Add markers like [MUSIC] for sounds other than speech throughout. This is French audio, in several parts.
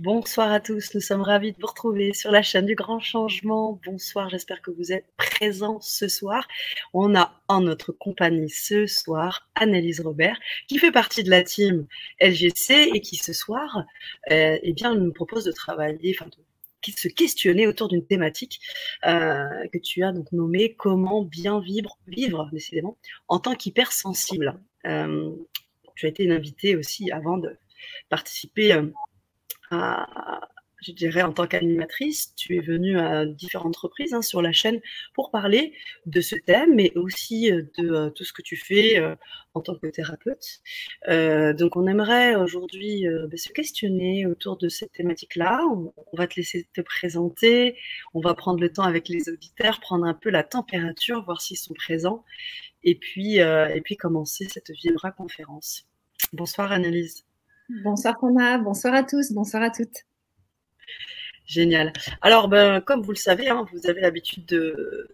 Bonsoir à tous, nous sommes ravis de vous retrouver sur la chaîne du Grand Changement. Bonsoir, j'espère que vous êtes présents ce soir. On a en notre compagnie ce soir Annelise Robert, qui fait partie de la team LGC et qui ce soir euh, eh bien, nous propose de travailler, enfin de se questionner autour d'une thématique euh, que tu as donc nommée comment bien vivre, vivre décidément, en tant qu'hypersensible. Euh, tu as été une invitée aussi avant de participer je dirais, en tant qu'animatrice, tu es venue à différentes reprises hein, sur la chaîne pour parler de ce thème, mais aussi euh, de euh, tout ce que tu fais euh, en tant que thérapeute. donc, on aimerait aujourd'hui bah, se questionner autour de cette thématique-là. On, va te laisser te présenter, on va prendre le temps avec les auditeurs, prendre un peu la température, voir s'ils sont présents, et puis, et puis commencer cette Vibra conférence. Bonsoir, Annelise. Bonsoir Thomas, bonsoir à tous, bonsoir à toutes. Génial. Alors, ben, comme vous le savez, hein, vous avez l'habitude de,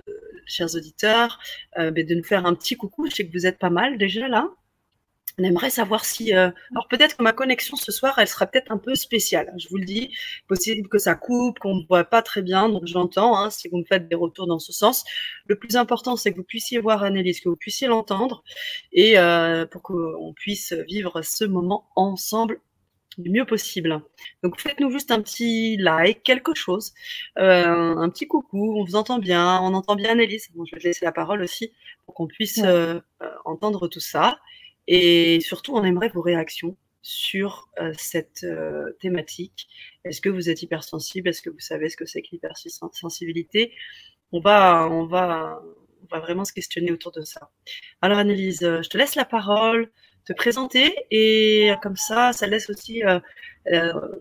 chers auditeurs, euh, ben, de nous faire un petit coucou. Je sais que vous êtes pas mal déjà là. On aimerait savoir si. Euh, alors peut-être que ma connexion ce soir, elle sera peut-être un peu spéciale. Je vous le dis, possible que ça coupe, qu'on ne voit pas très bien. Donc j'entends hein, si vous me faites des retours dans ce sens. Le plus important, c'est que vous puissiez voir Annelise, que vous puissiez l'entendre, et euh, pour qu'on puisse vivre ce moment ensemble du mieux possible. Donc faites-nous juste un petit like, quelque chose, euh, un petit coucou, on vous entend bien, on entend bien Annelise. Bon, je vais laisser la parole aussi pour qu'on puisse entendre tout ça. Et surtout, on aimerait vos réactions sur euh, cette euh, thématique. Est-ce que vous êtes hypersensible? Est-ce que vous savez ce que c'est que l'hypersensibilité? On va, on, va, on va vraiment se questionner autour de ça. Alors, Annelise, je te laisse la parole, te présenter, et comme ça, ça laisse aussi euh,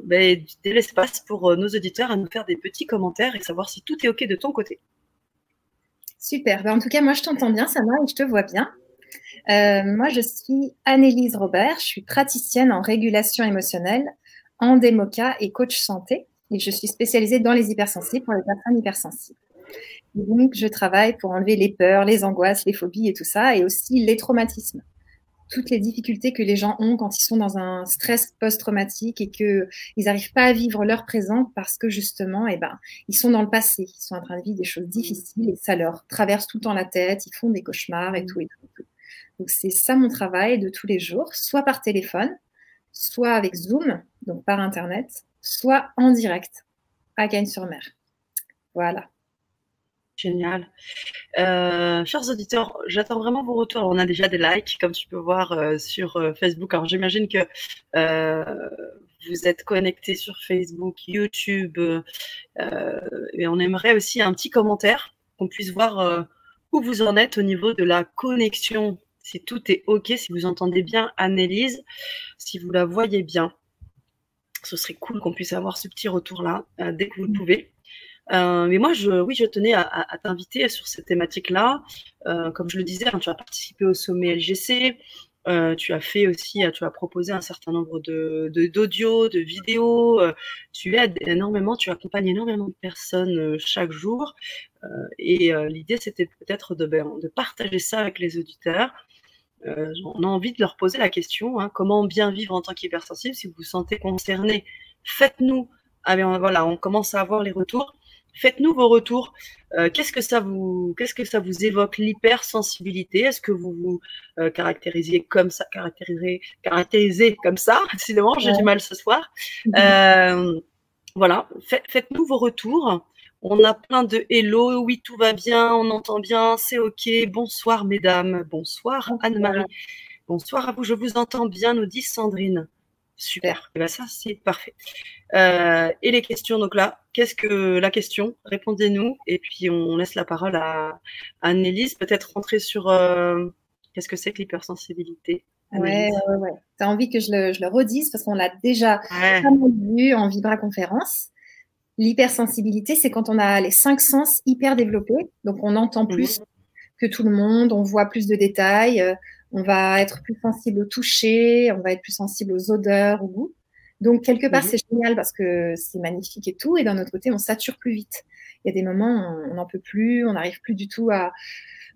ben, de l'espace pour nos auditeurs à nous faire des petits commentaires et savoir si tout est OK de ton côté. Super. Ben, en tout cas, moi, je t'entends bien, Sama, et je te vois bien. Euh, moi, je suis Annelise Robert, je suis praticienne en régulation émotionnelle, en démoca et coach santé. Et je suis spécialisée dans les hypersensibles pour les personnes hypersensibles. donc, je travaille pour enlever les peurs, les angoisses, les phobies et tout ça, et aussi les traumatismes. Toutes les difficultés que les gens ont quand ils sont dans un stress post-traumatique et qu'ils n'arrivent pas à vivre leur présent parce que justement, eh ben, ils sont dans le passé, ils sont en train de vivre des choses difficiles et ça leur traverse tout le temps la tête, ils font des cauchemars et tout et tout. Donc c'est ça mon travail de tous les jours, soit par téléphone, soit avec Zoom, donc par Internet, soit en direct à Gagne-sur-Mer. Voilà. Génial. Euh, chers auditeurs, j'attends vraiment vos retours. On a déjà des likes, comme tu peux voir euh, sur euh, Facebook. Alors j'imagine que vous êtes connectés sur Facebook, YouTube, et on aimerait aussi un petit commentaire, qu'on puisse voir où vous en êtes au niveau de la connexion si tout est OK, si vous entendez bien Annelise, si vous la voyez bien. Ce serait cool qu'on puisse avoir ce petit retour-là euh, dès que vous le mm. pouvez. Euh, mais moi, je, oui, je tenais à, t'inviter sur cette thématique-là. Euh, comme je le disais, hein, tu as participé au sommet LGC. tu as fait aussi, tu as proposé un certain nombre de d'audios, de, vidéos. tu aides énormément, tu accompagnes énormément de personnes chaque jour. et l'idée, c'était peut-être de, ben, de partager ça avec les auditeurs, euh, on a envie de leur poser la question hein, comment bien vivre en tant qu'hypersensible Si vous vous sentez concerné, faites-nous. Ah, voilà, on commence à avoir les retours. Faites-nous vos retours. Euh, qu'est-ce que ça vous, qu'est-ce que ça vous évoque l'hypersensibilité? Est-ce que vous vous euh, caractérisez comme ça, caractérisez, caractérisez comme ça? [LAUGHS] Décidément, j'ai du mal ce soir. Mhm. [LAUGHS] voilà, faites-nous vos retours. On a plein de hello, oui, tout va bien, on entend bien, c'est OK. Bonsoir, mesdames. Bonsoir, Anne-Marie. Bonsoir à vous, je vous entends bien, nous dit Sandrine. Super. Et eh ben, ça, c'est parfait. Euh, et les questions, donc là, qu'est-ce que la question? Répondez-nous. Et puis, on laisse la parole à Anne-Élise. Peut-être rentrer sur euh, qu'est-ce que c'est que l'hypersensibilité Ouais, ouais, ouais. Tu as envie que je le, redise parce qu'on l'a déjà vu en Vibra Conférence. L'hypersensibilité, c'est quand on a les cinq sens hyper développés. Donc, on entend plus que tout le monde, on voit plus de détails, euh, on va être plus sensible au toucher, on va être plus sensible aux odeurs, au goût. Donc, quelque part, c'est génial parce que c'est magnifique et tout. Et d'un autre côté, on sature plus vite. Il y a des moments, on n'en peut plus, on n'arrive plus du tout à,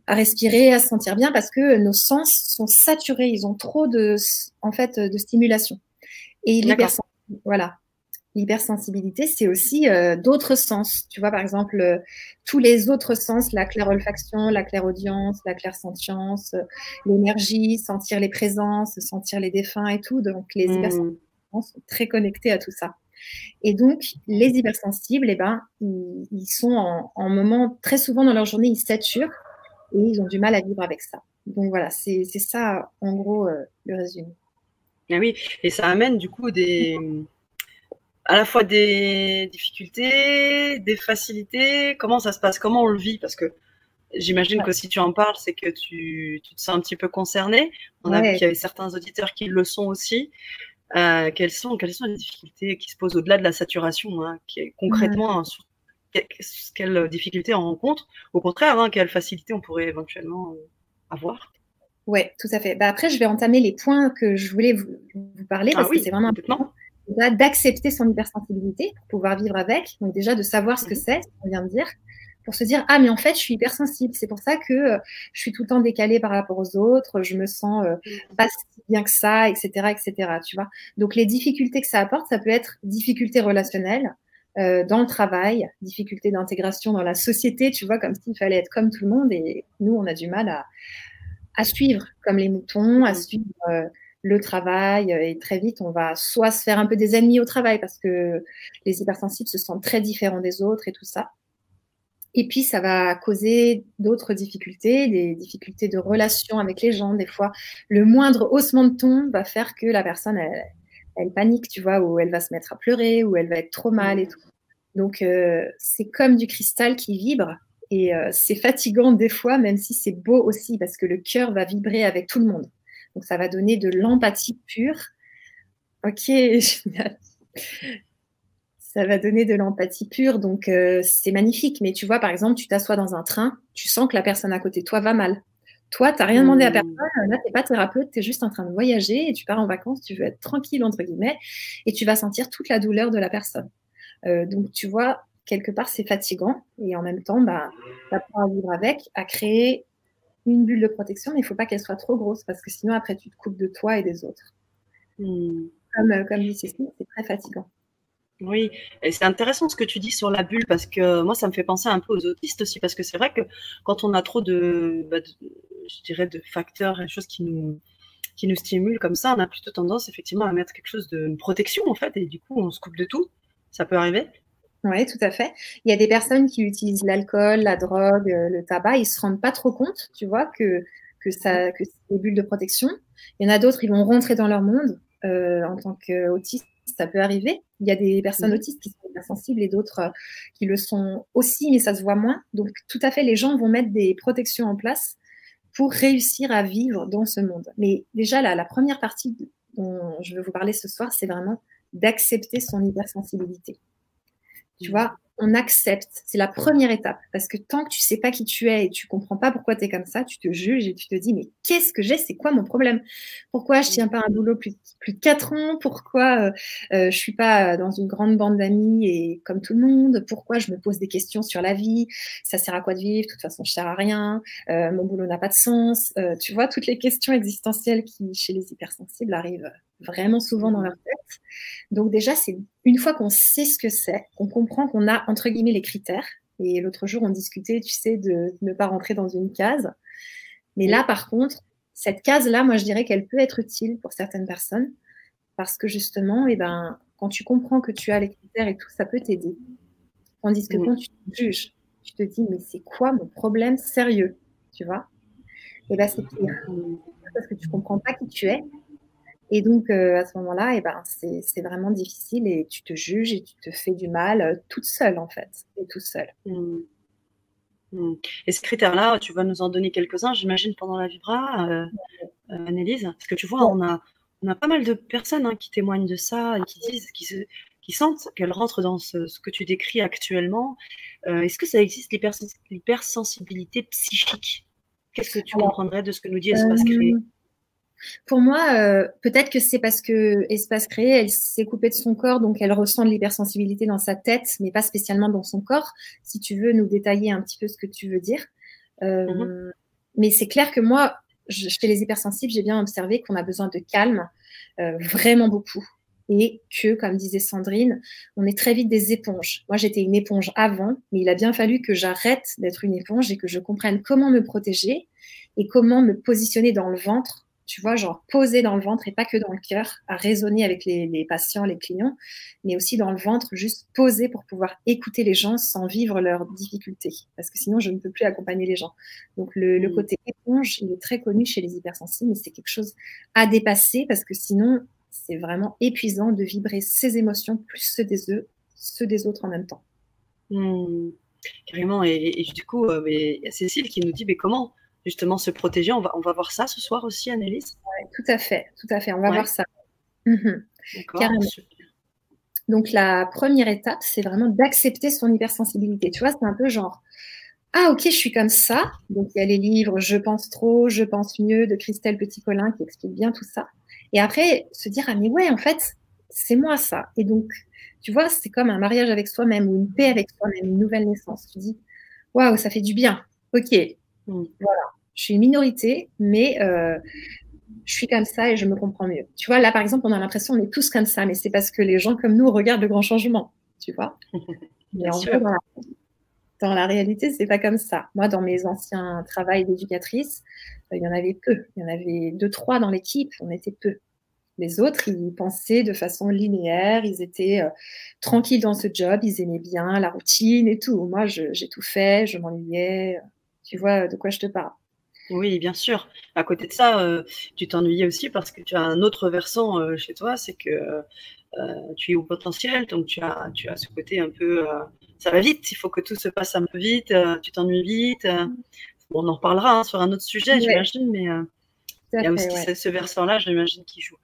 à respirer, à se sentir bien parce que nos sens sont saturés. Ils ont trop de, en fait, de stimulation. Et l'hypersensibilité, voilà. L'hypersensibilité, c'est aussi euh, d'autres sens. Tu vois, par exemple, euh, tous les autres sens, la claire-olfaction, la claire-audience, la clair-sentience, euh, l'énergie, sentir les présences, sentir les défunts et tout. Donc, les mmh. hypersensibles sont très connectés à tout ça. Et donc, les hypersensibles, eh ben, ils, sont en, en, moment, très souvent dans leur journée, ils saturent et ils ont du mal à vivre avec ça. Donc voilà, c'est ça, en gros, le résumé. Ah oui, et ça amène du coup des à la fois des difficultés, des facilités. Comment ça se passe? Comment on le vit? Parce que j'imagine que si tu en parles, c'est que tu, tu, te sens un petit peu concerné. On a vu qu'il y avait certains auditeurs qui le sont aussi. Euh, quelles, sont, quelles sont les difficultés qui se posent au-delà de la saturation hein, qui Concrètement, quelles difficultés on rencontre? Au contraire, hein, quelles facilités on pourrait éventuellement euh, avoir? Oui, tout à fait. Bah, après, je vais entamer les points que je voulais vous, vous parler ah parce que c'est vraiment important d'accepter son hypersensibilité pour pouvoir vivre avec. Donc déjà de savoir ce que mhm. c'est, ce qu'on vient de dire, pour se dire ah mais en fait je suis hypersensible. C'est pour ça que euh, je suis tout le temps décalée par rapport aux autres. Je me sens euh, mhm. pas si bien que ça, etc., etc. Tu vois. Donc les difficultés que ça apporte, ça peut être difficultés relationnelles. Euh, dans le travail, difficultés d'intégration dans la société, tu vois, comme s'il fallait être comme tout le monde et nous, on a du mal à, à suivre comme les moutons, à mhm. suivre le travail euh, et très vite on va soit se faire un peu des ennemis au travail parce que les hypersensibles se sentent très différents des autres et tout ça. Et puis ça va causer d'autres difficultés, des difficultés de relation avec les gens. Des fois, le moindre haussement de ton va faire que la personne elle, panique, tu vois, ou elle va se mettre à pleurer, ou elle va être trop mal et tout. Donc euh, c'est comme du cristal qui vibre et euh, c'est fatigant des fois, même si c'est beau aussi parce que le cœur va vibrer avec tout le monde. Donc, ça va donner de l'empathie pure. Ok, [LAUGHS] génial. Ça va donner de l'empathie pure, donc euh, c'est magnifique. Mais tu vois, par exemple, tu t'assois dans un train, tu sens que la personne à côté de toi va mal. Toi, tu n'as rien demandé à mmh. personne. Là, tu n'es pas thérapeute, tu es juste en train de voyager et tu pars en vacances, tu veux être tranquille, entre guillemets, et tu vas sentir toute la douleur de la personne. Euh, donc, tu vois, quelque part, c'est fatigant. Et en même temps, bah, tu apprends à vivre avec, à créer une bulle de protection, mais il ne faut pas qu'elle soit trop grosse parce que sinon, après, tu te coupes de toi et des autres. Hmm. Comme, euh, comme dit Cécile, c'est très fatigant. Oui, et c'est intéressant ce que tu dis sur la bulle parce que moi, ça me fait penser un peu aux autistes aussi parce que c'est vrai que quand on a trop de, bah, je dirais, de facteurs et choses qui nous, qui nous stimulent comme ça, on a plutôt tendance effectivement à mettre quelque chose de protection en fait et du coup, on se coupe de tout. Ça peut arriver. Oui, tout à fait. Il y a des personnes qui utilisent l'alcool, la drogue, euh, le tabac, ils se rendent pas trop compte, tu vois, que, que, ça, que c'est des bulles de protection. Il y en a d'autres, ils vont rentrer dans leur monde euh, en tant qu'autistes, ça peut arriver. Il y a des personnes mhm. autistes qui sont sensibles et d'autres euh, qui le sont aussi, mais ça se voit moins. Donc, tout à fait, les gens vont mettre des protections en place pour réussir à vivre dans ce monde. Mais déjà, la première partie dont je veux vous parler ce soir, c'est vraiment d'accepter son hypersensibilité. Tu vois, on accepte. C'est la première étape. Parce que tant que tu sais pas qui tu es et tu comprends pas pourquoi tu es comme ça, tu te juges et tu te dis, mais qu'est-ce que j'ai? C'est quoi mon problème? Pourquoi je tiens pas un boulot plus, de 4 ans? Pourquoi euh, euh, je suis pas dans une grande bande d'amis et comme tout le monde? Pourquoi je me pose des questions sur la vie? Ça sert à quoi de vivre? De toute façon, je sers à rien. Euh, mon boulot n'a pas de sens. tu vois, toutes les questions existentielles qui, chez les hypersensibles, arrivent vraiment souvent dans leur tête. Donc déjà, c'est une fois qu'on sait ce que c'est, qu'on comprend qu'on a entre guillemets les critères. Et l'autre jour, on discutait, tu sais, de ne pas rentrer dans une case. Mais là, par contre, cette case-là, moi, je dirais qu'elle peut être utile pour certaines personnes parce que justement, eh ben, quand tu comprends que tu as les critères et tout, ça peut t'aider. Tandis que quand tu te juges, tu te dis, mais c'est quoi mon problème sérieux, tu vois? Et eh ben, c'est pire. Parce que tu comprends pas qui tu es et donc, euh, à ce moment-là, eh ben, c'est vraiment difficile et tu te juges et tu te fais du mal euh, toute seule, en fait, et tout seul. Mmh. Mmh. Et ces critères-là, tu vas nous en donner quelques-uns, j'imagine, pendant la Vibra, euh, Annelise Parce que tu vois, on a, on a pas mal de personnes hein, qui témoignent de ça et qui disent, qui, se, qui sentent qu'elles rentrent dans ce, ce, que tu décris actuellement. Est-ce que ça existe l'hypersensibilité psychique? Qu'est-ce que tu comprendrais de ce que nous dit Espace Créé? Pour moi, euh, peut-être que c'est parce que Espace Créé, elle s'est coupée de son corps, donc elle ressent de l'hypersensibilité dans sa tête, mais pas spécialement dans son corps. Si tu veux nous détailler un petit peu ce que tu veux dire. Euh, mm-hmm. Mais c'est clair que moi, chez les hypersensibles, j'ai bien observé qu'on a besoin de calme, euh, vraiment beaucoup. et que, comme disait Sandrine, on est très vite des éponges. Moi, j'étais une éponge avant, mais il a bien fallu que j'arrête d'être une éponge et que je comprenne comment me protéger et comment me positionner dans le ventre tu vois, genre poser dans le ventre et pas que dans le cœur, à raisonner avec les, patients, les clients, mais aussi dans le ventre, juste poser pour pouvoir écouter les gens sans vivre leurs difficultés. Parce que sinon, je ne peux plus accompagner les gens. Donc, le, le côté éponge, il est très connu chez les hypersensibles, mais c'est quelque chose à dépasser parce que sinon, c'est vraiment épuisant de vibrer ses émotions plus ceux des, ceux des autres en même temps. Mmh. carrément. Et, du coup, euh, il y a Cécile qui nous dit, mais comment justement se protéger. On va, on va voir ça ce soir aussi, Annelise Tout à fait, tout à fait. On va voir ça. Mhm. Donc la première étape, c'est vraiment d'accepter son hypersensibilité. Tu vois, c'est un peu genre, ah ok, je suis comme ça. Donc il y a les livres Je pense trop, Je pense mieux de Christelle Petit-Colin qui explique bien tout ça. Et après, se dire, ah mais ouais, en fait, c'est moi ça. Et donc, tu vois, c'est comme un mariage avec soi-même ou une paix avec soi-même, une nouvelle naissance. Tu dis, waouh, ça fait du bien. Ok, mm. voilà je suis une minorité, mais euh, je suis comme ça et je me comprends mieux. Tu vois, là, par exemple, on a l'impression qu'on est tous comme ça, mais c'est parce que les gens comme nous regardent le grand changement, tu vois. [LAUGHS] mais en fait, dans la, réalité, c'est pas comme ça. Moi, dans mes anciens travails d'éducatrice, euh, il y en avait peu. Il y en avait deux, trois dans l'équipe, on était peu. Les autres, ils pensaient de façon linéaire, ils étaient euh, tranquilles dans ce job, ils aimaient bien la routine et tout. Moi, j'ai tout fait, je m'ennuyais. Tu vois de quoi je te parle. Oui, bien sûr. À côté de ça, euh, tu t'ennuyais aussi parce que tu as un autre versant euh, chez toi, c'est que euh, tu es au potentiel, donc tu as, tu as ce côté un peu, ça va vite, il faut que tout se passe un peu vite, tu t'ennuies vite. on en reparlera hein, sur un autre sujet, j'imagine, mais il y a aussi ce, versant-là, j'imagine, qui joue.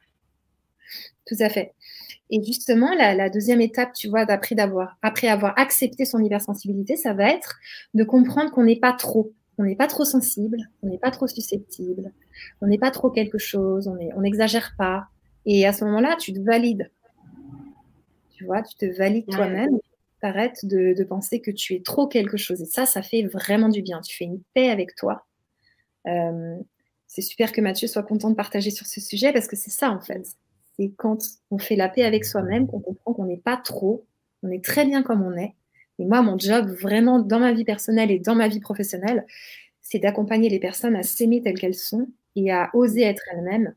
Tout à fait. Et justement, la, la deuxième étape, tu vois, après avoir accepté son hypersensibilité, ça va être de comprendre qu'on n'est pas trop on n'est pas trop sensible, on n'est pas trop susceptible, on n'est pas trop quelque chose, on n'exagère pas. Et à ce moment-là, tu te valides. Tu vois, tu te valides toi-même. Tu arrêtes de, penser que tu es trop quelque chose. Et ça, ça fait vraiment du bien. Tu fais une paix avec toi. Euh, c'est super que Mathieu soit content de partager sur ce sujet parce que c'est ça, en fait. C'est quand on fait la paix avec soi-même qu'on comprend qu'on n'est pas trop, on est très bien comme on est et moi, mon job, vraiment, dans ma vie personnelle et dans ma vie professionnelle, c'est d'accompagner les personnes à s'aimer telles qu'elles sont et à oser être elles-mêmes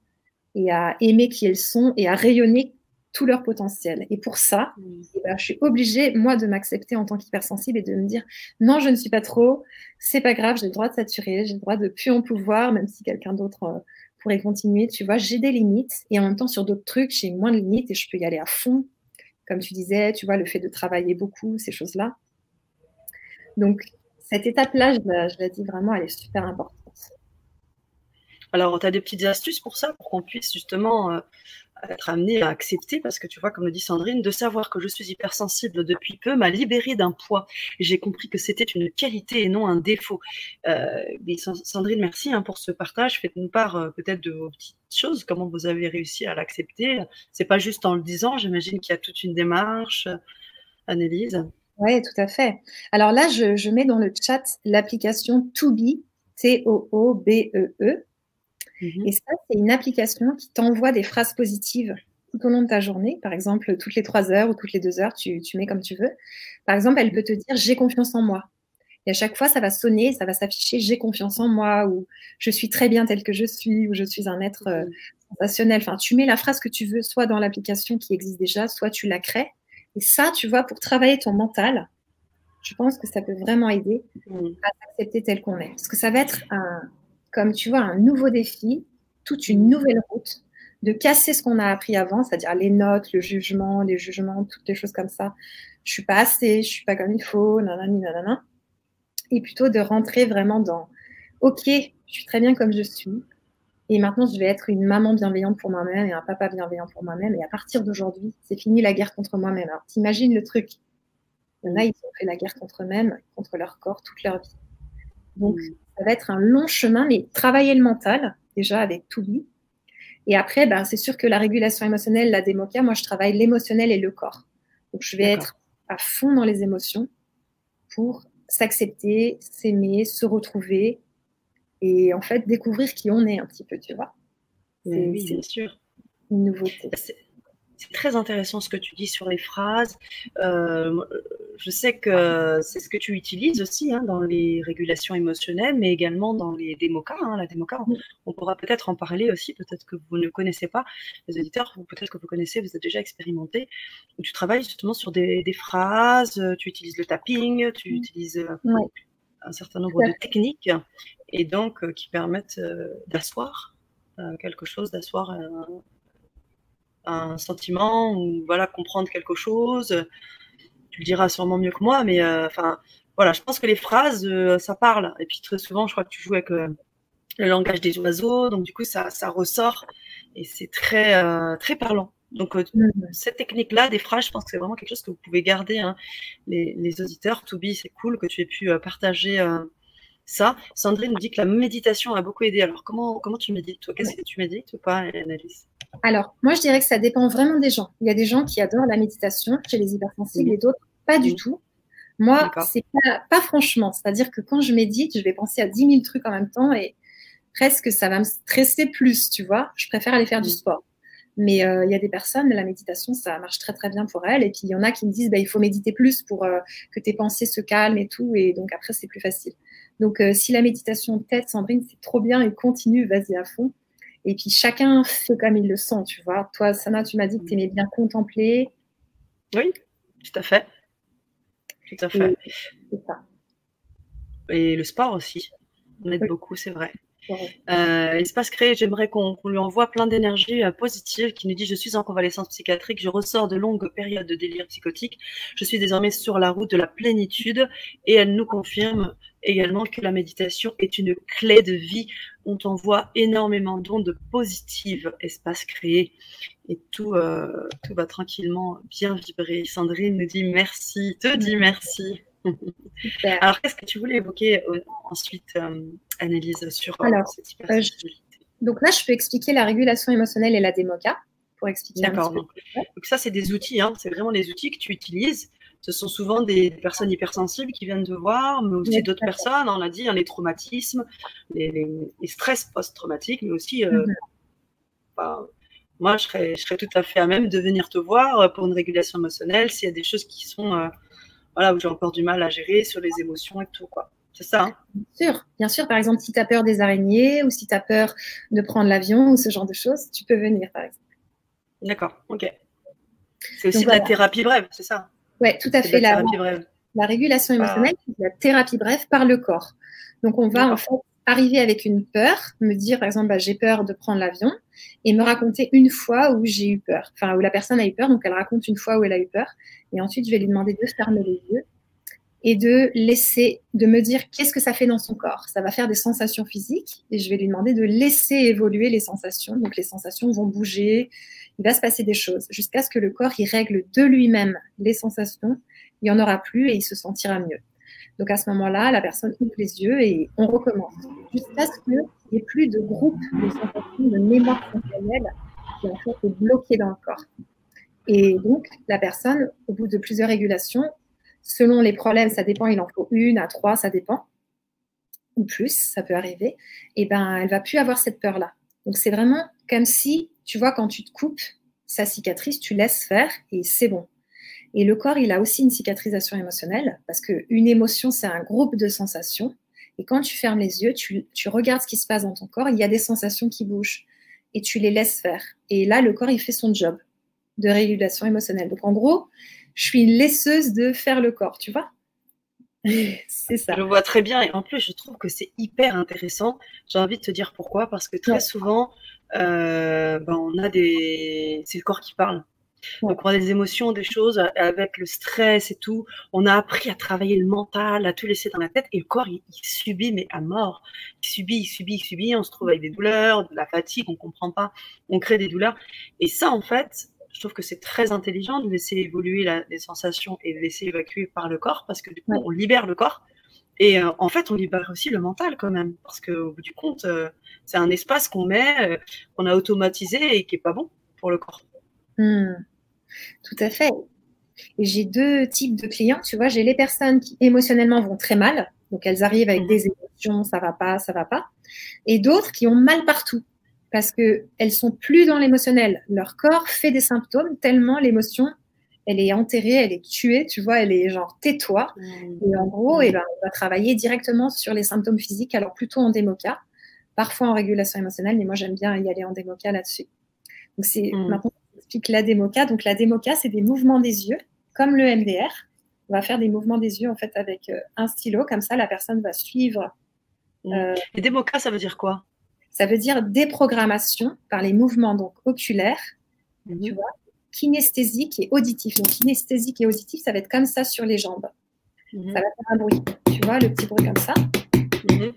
et à aimer qui elles sont et à rayonner tout leur potentiel. Et pour ça, eh ben, je suis obligée, moi, de m'accepter en tant qu'hypersensible et de me dire non, je ne suis pas trop, c'est pas grave, j'ai le droit de saturer, j'ai le droit de plus en pouvoir, même si quelqu'un d'autre euh, pourrait continuer. Tu vois, j'ai des limites et en même temps, sur d'autres trucs, j'ai moins de limites et je peux y aller à fond comme tu disais, tu vois, le fait de travailler beaucoup, ces choses-là. Donc, cette étape-là, je, l'ai dit vraiment, elle est super importante. Alors, tu as des petites astuces pour ça, pour qu'on puisse justement euh, être amené à accepter, parce que tu vois, comme le dit Sandrine, de savoir que je suis hypersensible depuis peu m'a libéré d'un poids. J'ai compris que c'était une qualité et non un défaut. Euh, Sandrine, merci hein, pour ce partage. Faites-nous part euh, peut-être de vos petites choses, comment vous avez réussi à l'accepter. C'est pas juste en le disant, j'imagine qu'il y a toute une démarche. Annelise Oui, tout à fait. Alors là, je, je mets dans le chat l'application Toobie, T-O-O-B-E-E. e Et ça, c'est une application qui t'envoie des phrases positives tout au long de ta journée. Par exemple, toutes les trois heures ou toutes les deux heures, tu, mets comme tu veux. Par exemple, elle peut te dire j'ai confiance en moi. Et à chaque fois, ça va sonner, ça va s'afficher j'ai confiance en moi ou je suis très bien tel que je suis ou je suis un être euh, sensationnel. Enfin, tu mets la phrase que tu veux, soit dans l'application qui existe déjà, soit tu la crées. Et ça, tu vois, pour travailler ton mental, je pense que ça peut vraiment aider mhm. à s'accepter tel qu'on est. Parce que ça va être un, comme tu vois un nouveau défi, toute une nouvelle route, de casser ce qu'on a appris avant, c'est-à-dire les notes, le jugement, les jugements, toutes les choses comme ça. Je suis pas assez, je suis pas comme il faut, nanani, nanana. Et plutôt de rentrer vraiment dans OK, je suis très bien comme je suis. Et maintenant, je vais être une maman bienveillante pour moi-même et un papa bienveillant pour moi-même. Et à partir d'aujourd'hui, c'est fini la guerre contre moi-même. Alors, t'imagines le truc? Il y en a, ils ont fait la guerre contre eux-mêmes, contre leur corps, toute leur vie. Donc, ça va être un long chemin, mais travailler le mental, déjà avec tout lui. Et après, ben, c'est sûr que la régulation émotionnelle, la démoca, moi, je travaille l'émotionnel et le corps. Donc, je vais être à fond dans les émotions pour s'accepter, s'aimer, se retrouver et en fait découvrir qui on est un petit peu, tu vois. Oui, bien sûr. Une nouveauté. C'est très intéressant ce que tu dis sur les phrases. Euh, je sais que c'est ce que tu utilises aussi hein, dans les régulations émotionnelles, mais également dans les démocas. Hein, la démoca, on, pourra peut-être en parler aussi. Peut-être que vous ne connaissez pas, les auditeurs, ou peut-être que vous connaissez, vous êtes déjà expérimenté. Tu travailles justement sur des, phrases, tu utilises le tapping, tu utilises euh, un certain nombre de techniques, et donc euh, qui permettent d'asseoir quelque chose, d'asseoir un un sentiment ou voilà comprendre quelque chose. Tu le diras sûrement mieux que moi, mais euh, enfin voilà, je pense que les phrases euh, ça parle. Et puis très souvent, je crois que tu joues avec euh, le langage des oiseaux, donc du coup ça, ça ressort et c'est très très parlant. Donc mm. cette technique-là des phrases, je pense que c'est vraiment quelque chose que vous pouvez garder, hein. les, les, auditeurs. Toubi, c'est cool que tu aies pu partager ça. Sandrine nous dit que la méditation a beaucoup aidé. Alors, comment, comment tu médites, toi? Qu'est-ce que tu médites ou pas, Annalise Alors, moi, je dirais que ça dépend vraiment des gens. Il y a des gens qui adorent la méditation chez les hypersensibles et d'autres pas du tout. Moi, c'est pas, pas franchement. C'est-à-dire que quand je médite, je vais penser à 10 000 trucs en même temps et presque ça va me stresser plus, tu vois. Je préfère aller faire du sport. Mais euh, il y a des personnes, la méditation, ça marche très très bien pour elles. Et puis il y en a qui me disent, bah, il faut méditer plus pour euh, que tes pensées se calment et tout. Et donc après, c'est plus facile. Donc, euh, si la méditation tête, Sandrine, c'est trop bien et continue, vas-y à fond. Et puis, chacun fait comme il le sent, tu vois. Toi, Sana, tu m'as dit que tu aimais bien contempler. Oui, tout à fait. Tout à fait. Et, ça. et le sport aussi. On aide beaucoup, c'est vrai. Euh, espace créé, j'aimerais qu'on lui envoie plein d'énergie euh, positive qui nous dit Je suis en convalescence psychiatrique, je ressors de longues périodes de délire psychotique, je suis désormais sur la route de la plénitude et elle nous confirme également que la méditation est une clé de vie. On t'envoie énormément d'ondes positives, espace créé, et tout, euh, tout va tranquillement bien vibrer. Sandrine nous dit merci, te dit merci. Alors, qu'est-ce que tu voulais évoquer euh, ensuite, euh, Annelise, sur euh, cette hypersensibilité? Donc là, je peux expliquer la régulation émotionnelle et la démoca pour expliquer. D'accord. Donc, ça, c'est des outils. Hein, c'est vraiment les outils que tu utilises. Ce sont souvent des personnes hypersensibles qui viennent te voir, mais aussi d'autres personnes. On l'a dit, hein, les traumatismes, les, stress post-traumatiques, mais aussi. Mhm. moi, je serais, je serais tout à fait à même de venir te voir pour une régulation émotionnelle s'il y a des choses qui sont voilà, où j'ai encore du mal à gérer sur les émotions et tout, quoi. C'est ça. Hein bien sûr, bien sûr. Par exemple, si tu as peur des araignées ou si tu as peur de prendre l'avion ou ce genre de choses, tu peux venir, par exemple. D'accord, ok. C'est aussi de la thérapie brève, c'est ça Oui, tout à fait. La, la, régulation ah. émotionnelle, la thérapie brève par le corps. Donc, on va en fait arriver avec une peur, me dire par exemple bah, j'ai peur de prendre l'avion et me raconter une fois où j'ai eu peur, enfin où la personne a eu peur, donc elle raconte une fois où elle a eu peur et ensuite je vais lui demander de fermer les yeux et de laisser, de me dire qu'est-ce que ça fait dans son corps. Ça va faire des sensations physiques et je vais lui demander de laisser évoluer les sensations. Donc les sensations vont bouger, il va se passer des choses jusqu'à ce que le corps il règle de lui-même les sensations. Il n'y en aura plus et il se sentira mieux. Donc à ce moment-là, la personne ouvre les yeux et on recommence jusqu'à ce qu'il n'y ait plus de groupe de sensations, de mémoire fonctionnelle qui en fait est dans le corps. Et donc la personne, au bout de plusieurs régulations, selon les problèmes, ça dépend, il en faut une à trois, ça dépend, ou plus, ça peut arriver, et ben elle va plus avoir cette peur-là. Donc c'est vraiment comme si, tu vois, quand tu te coupes sa cicatrice, tu laisses faire et c'est bon. Et le corps, il a aussi une cicatrisation émotionnelle parce qu'une émotion, c'est un groupe de sensations. Et quand tu fermes les yeux, tu, regardes ce qui se passe dans ton corps, il y a des sensations qui bougent et tu les laisses faire. Et là, le corps, il fait son job de régulation émotionnelle. Donc, en gros, je suis une laisseuse de faire le corps, tu vois? [LAUGHS] C'est ça. Je vois très bien. Et en plus, je trouve que c'est hyper intéressant. J'ai envie de te dire pourquoi. Parce que très souvent, ben, on a des. C'est le corps qui parle. Donc, on a des émotions, des choses avec le stress et tout. On a appris à travailler le mental, à tout laisser dans la tête. Et le corps, il, subit, mais à mort. Il subit, il subit, il subit. On se trouve avec des douleurs, de la fatigue, on comprend pas. On crée des douleurs. Et ça, en fait, je trouve que c'est très intelligent de laisser évoluer les sensations et de laisser évacuer par le corps parce que du coup, on libère le corps. Et euh, en fait, on libère aussi le mental quand même, parce qu'au bout du compte, euh, c'est un espace qu'on met, euh, qu'on a automatisé et qui est pas bon pour le corps. Hmm. Tout à fait. Et j'ai deux types de clients. Tu vois, j'ai les personnes qui émotionnellement vont très mal. Donc, elles arrivent avec mmh. des émotions, ça va pas, ça va pas. Et d'autres qui ont mal partout. parce qu'elles sont plus dans l'émotionnel. Leur corps fait des symptômes tellement l'émotion, elle est enterrée, elle est tuée, tu vois, elle est genre tais-toi. Mmh. Et en gros, eh ben, on va travailler directement sur les symptômes physiques, alors plutôt en démoca, parfois en régulation émotionnelle, mais moi j'aime bien y aller en démoca là-dessus. Donc c'est mmh. maintenant on explique la démoca. Donc la démoca, c'est des mouvements des yeux, comme le MDR. On va faire des mouvements des yeux en fait avec euh, un stylo, comme ça la personne va suivre. Mmh. Euh, Et démoca, ça veut dire quoi? Ça veut dire déprogrammation par les mouvements donc oculaires, mhm. tu vois, kinesthésique et auditif. Donc kinesthésique et auditif, ça va être comme ça sur les jambes. Mhm. Ça va faire un bruit, tu vois, le petit bruit comme ça. Mhm.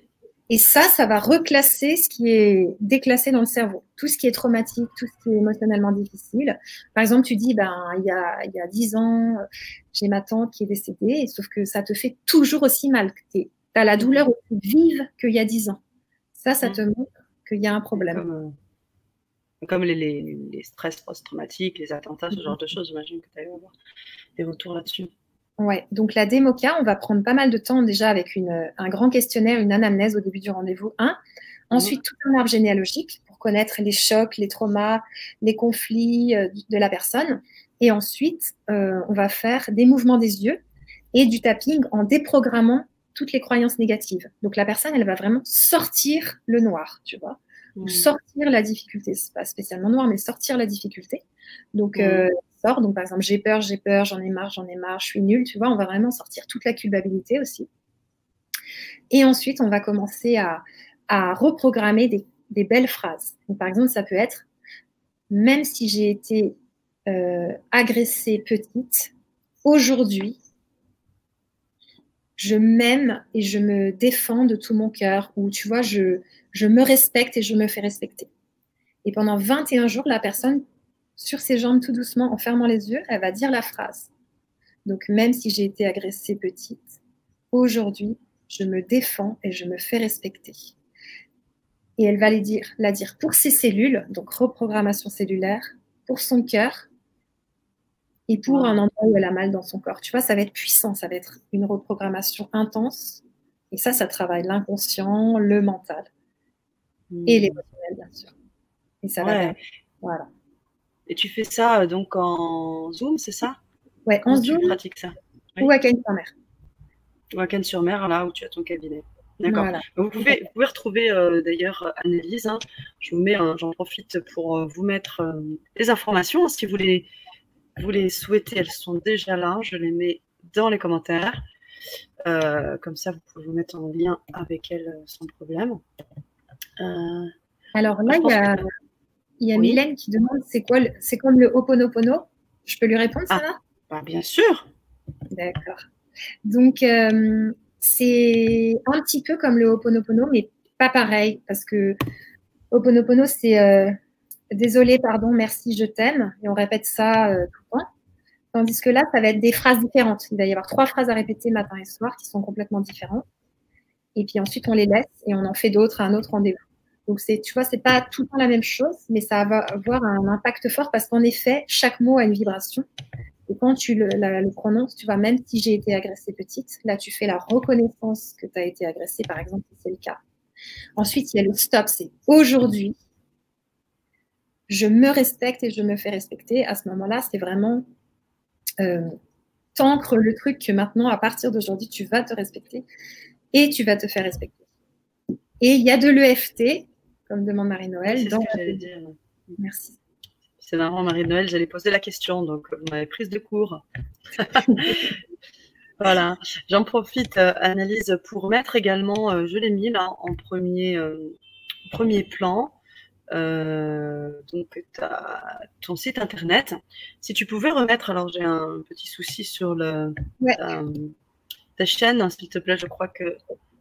Et ça, ça va reclasser ce qui est déclassé dans le cerveau. Tout ce qui est traumatique, tout ce qui est émotionnellement difficile. Par exemple, tu dis, ben, il y a, il y a 10 ans, j'ai ma tante qui est décédée, sauf que ça te fait toujours aussi mal. Tu as la douleur aussi vive qu'il y a 10 ans. Ça, ça te montre qu'il y a un problème. Comme, les, stress post-traumatiques, les attentats, ce genre de choses, j'imagine que tu as eu des retours là-dessus. Ouais, donc la démoca, on va prendre pas mal de temps déjà avec une, un grand questionnaire, une anamnèse au début du rendez-vous 1. Ensuite, tout un arbre généalogique pour connaître les chocs, les traumas, les conflits euh, de la personne. Et ensuite, euh, on va faire des mouvements des yeux et du tapping en déprogrammant toutes les croyances négatives. Donc la personne, elle va vraiment sortir le noir, tu vois. Sortir la difficulté. C'est pas spécialement noir, mais sortir la difficulté. Donc, euh, sort. Donc, par exemple, j'ai peur, j'ai peur, j'en ai marre, j'en ai marre, je suis nulle. Tu vois, on va vraiment sortir toute la culpabilité aussi. Et ensuite, on va commencer à, reprogrammer des, belles phrases. Donc, par exemple, ça peut être même si j'ai été euh, agressée petite, aujourd'hui, je m'aime et je me défends de tout mon cœur, ou tu vois, je, je me respecte et je me fais respecter. Et pendant 21 jours, la personne, sur ses jambes tout doucement, en fermant les yeux, elle va dire la phrase. Donc même si j'ai été agressée petite, aujourd'hui, je me défends et je me fais respecter. Et elle va les dire, la dire pour ses cellules, donc reprogrammation cellulaire, pour son cœur et pour un endroit où elle a mal dans son corps. Tu vois, ça va être puissant, ça va être une reprogrammation intense. Et ça, ça travaille l'inconscient, le mental et hmm. l'émotionnel, bien sûr. Et ça va. Voilà. Et tu fais ça euh, donc en Zoom, c'est ça? Ouais, en Zoom. Tu pratiques ça? Ou à Cannes-sur-Mer. Ou à Cannes-sur-Mer, là où tu as ton cabinet. D'accord. Vous, pouvez, vous pouvez retrouver euh, d'ailleurs Annelise. Hein. Je vous mets, j'en profite pour euh, vous mettre les informations si vous les vous les souhaitez, elles sont déjà là. Je les mets dans les commentaires. Euh, comme ça, vous pouvez vous mettre en lien avec elles euh, sans problème. Euh, Alors là, il y a, y a Mylène qui demande c'est quoi c'est comme le Ho'oponopono? Je peux lui répondre, ça ah, bah, Bien sûr. D'accord. Donc, c'est un petit peu comme le Ho'oponopono, mais pas pareil, parce que Ho'oponopono, c'est désolé, pardon, merci, je t'aime. Et on répète ça euh, tout le temps. Tandis que là, ça va être des phrases différentes. Il va y avoir trois phrases à répéter matin et soir qui sont complètement différentes. Et puis ensuite, on les laisse et on en fait d'autres à un autre rendez-vous. Donc, c'est, tu vois, c'est pas tout le temps la même chose, mais ça va avoir un impact fort parce qu'en effet, chaque mot a une vibration. Et quand tu le, le prononces, tu vois, même si j'ai été agressée petite, là, tu fais la reconnaissance que tu as été agressée, par exemple, si c'est le cas. Ensuite, il y a le stop, c'est aujourd'hui je me respecte et je me fais respecter, à ce moment-là, c'est vraiment euh, t'ancre le truc que maintenant, à partir d'aujourd'hui, tu vas te respecter et tu vas te faire respecter. Et il y a de l'EFT, comme demande Marie-Noël. Merci. C'est marrant, Marie-Noël, j'allais poser la question, donc vous m'avez prise de cours. [LAUGHS] voilà, j'en profite, euh, Analyse, pour mettre également, euh, je l'ai mis là en premier, euh, premier plan, euh, donc as ton site internet. Si tu pouvais remettre, alors j'ai un petit souci sur le, ta, chaîne, s'il te plaît, je crois que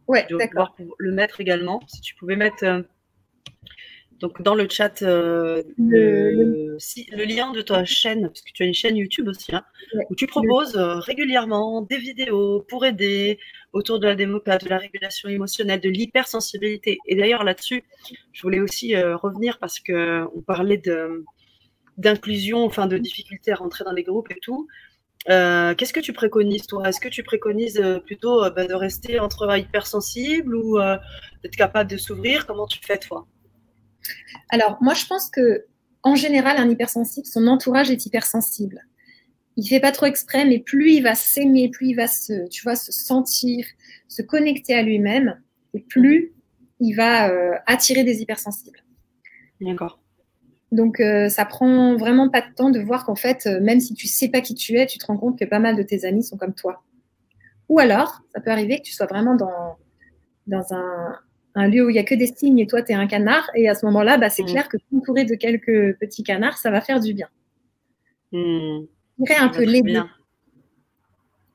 ouais, tu vas pouvoir le mettre également. Si tu pouvais mettre euh, donc dans le chat euh, le, le, lien de ta chaîne, parce que tu as une chaîne YouTube aussi, hein, où tu proposes euh, régulièrement des vidéos pour aider autour de la démocratie, de la régulation émotionnelle, de l'hypersensibilité. Et d'ailleurs là-dessus, je voulais aussi euh, revenir parce que on parlait d'inclusion, enfin de difficulté à rentrer dans les groupes et tout. Qu'est-ce que tu préconises, toi? Est-ce que tu préconises plutôt bah, de rester entre hypersensible ou d'être capable de s'ouvrir? Comment tu fais, toi? Alors, moi, je pense que en général, un hypersensible, son entourage est hypersensible. Il fait pas trop exprès, mais plus il va s'aimer, plus il va se, tu vois, se sentir, se connecter à lui-même, et plus il va euh, attirer des hypersensibles. D'accord. Donc, euh, ça prend vraiment pas de temps de voir qu'en fait, euh, même si tu sais pas qui tu es, tu te rends compte que pas mal de tes amis sont comme toi. Ou alors, ça peut arriver que tu sois vraiment dans, dans un, un lieu où il y a que des signes et toi, tu es un canard. Et à ce moment-là, bah, c'est mm. clair que t'entourer de quelques petits canards, ça va faire du bien. Mmh. un peu les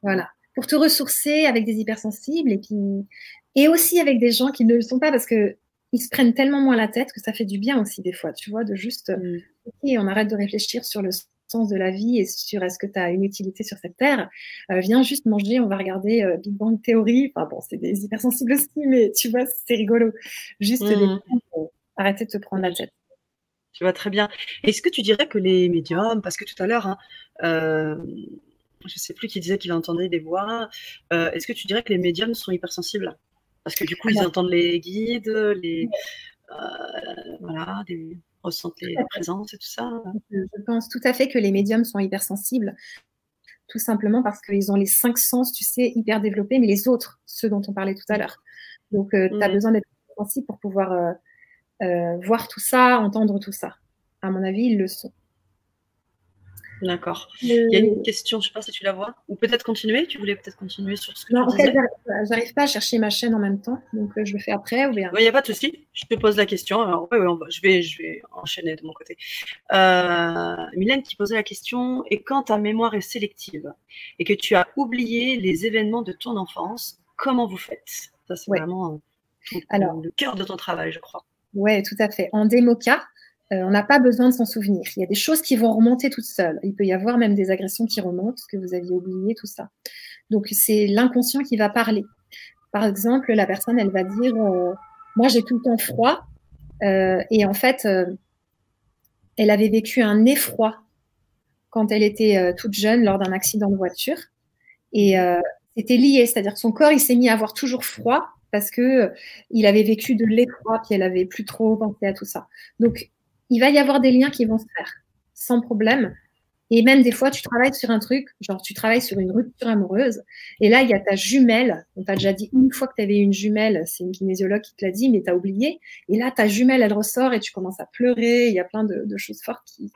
Voilà. Pour te ressourcer avec des hypersensibles et puis et aussi avec des gens qui ne le sont pas parce que ils se prennent tellement moins la tête que ça fait du bien aussi des fois, tu vois, de juste mm. on arrête de réfléchir sur le sens de la vie et sur est-ce que tu as une utilité sur cette terre, euh, viens juste manger, on va regarder euh, Big Bang Theory. Enfin bon, c'est des hypersensibles aussi, mais tu vois, c'est rigolo. Juste mmh. arrêter de te prendre la tête. Tu vois très bien. Est-ce que tu dirais que les médiums, parce que tout à l'heure, hein, euh, je ne sais plus qui disait qu'il entendait des voix, est-ce que tu dirais que les médiums sont hypersensibles? Parce que du coup, ils entendent les guides, les, voilà, des ressentent les présences et tout ça Je pense tout à fait que les médiums sont hypersensibles, tout simplement parce qu'ils ont les cinq sens, tu sais, hyper développés, mais les autres, ceux dont on parlait tout à l'heure. Donc, tu as besoin d'être sensible pour pouvoir euh, euh, voir tout ça, entendre tout ça. À mon avis, ils le sont. D'accord. Il y a une question, je ne sais pas si tu la vois, ou peut-être continuer. Tu voulais peut-être continuer sur ce que non, tu disais. Non, j'arrive pas à chercher ma chaîne en même temps, donc euh, je le fais après. Il n'y a pas de souci. Je te pose la question. Alors, je vais, je vais enchaîner de mon côté. Euh, Mylène qui posait la question et quand ta mémoire est sélective et que tu as oublié les événements de ton enfance, comment vous faites? Ça, c'est vraiment euh, Alors, le cœur de ton travail, je crois. Oui, tout à fait. En démo-cas, euh, on n'a pas besoin de s'en souvenir. Il y a des choses qui vont remonter toutes seules. Il peut y avoir même des agressions qui remontent, que vous aviez oublié, tout ça. Donc c'est l'inconscient qui va parler. Par exemple, la personne, elle va dire euh, Moi, j'ai tout le temps froid. Euh, et en fait, elle avait vécu un effroi quand elle était toute jeune lors d'un accident de voiture. Et c'était lié, c'est-à-dire que son corps, il s'est mis à avoir toujours froid parce que il avait vécu de l'effroi, puis elle avait plus trop pensé à tout ça. Donc, il va y avoir des liens qui vont se faire sans problème. Et même des fois, tu travailles sur un truc, genre tu travailles sur une rupture amoureuse, et là, il y a ta jumelle. On t'a déjà dit une fois que tu avais une jumelle, c'est une kinésiologue qui te l'a dit, mais tu as oublié. Et là, ta jumelle, elle ressort et tu commences à pleurer. Il y a plein de, choses fortes qui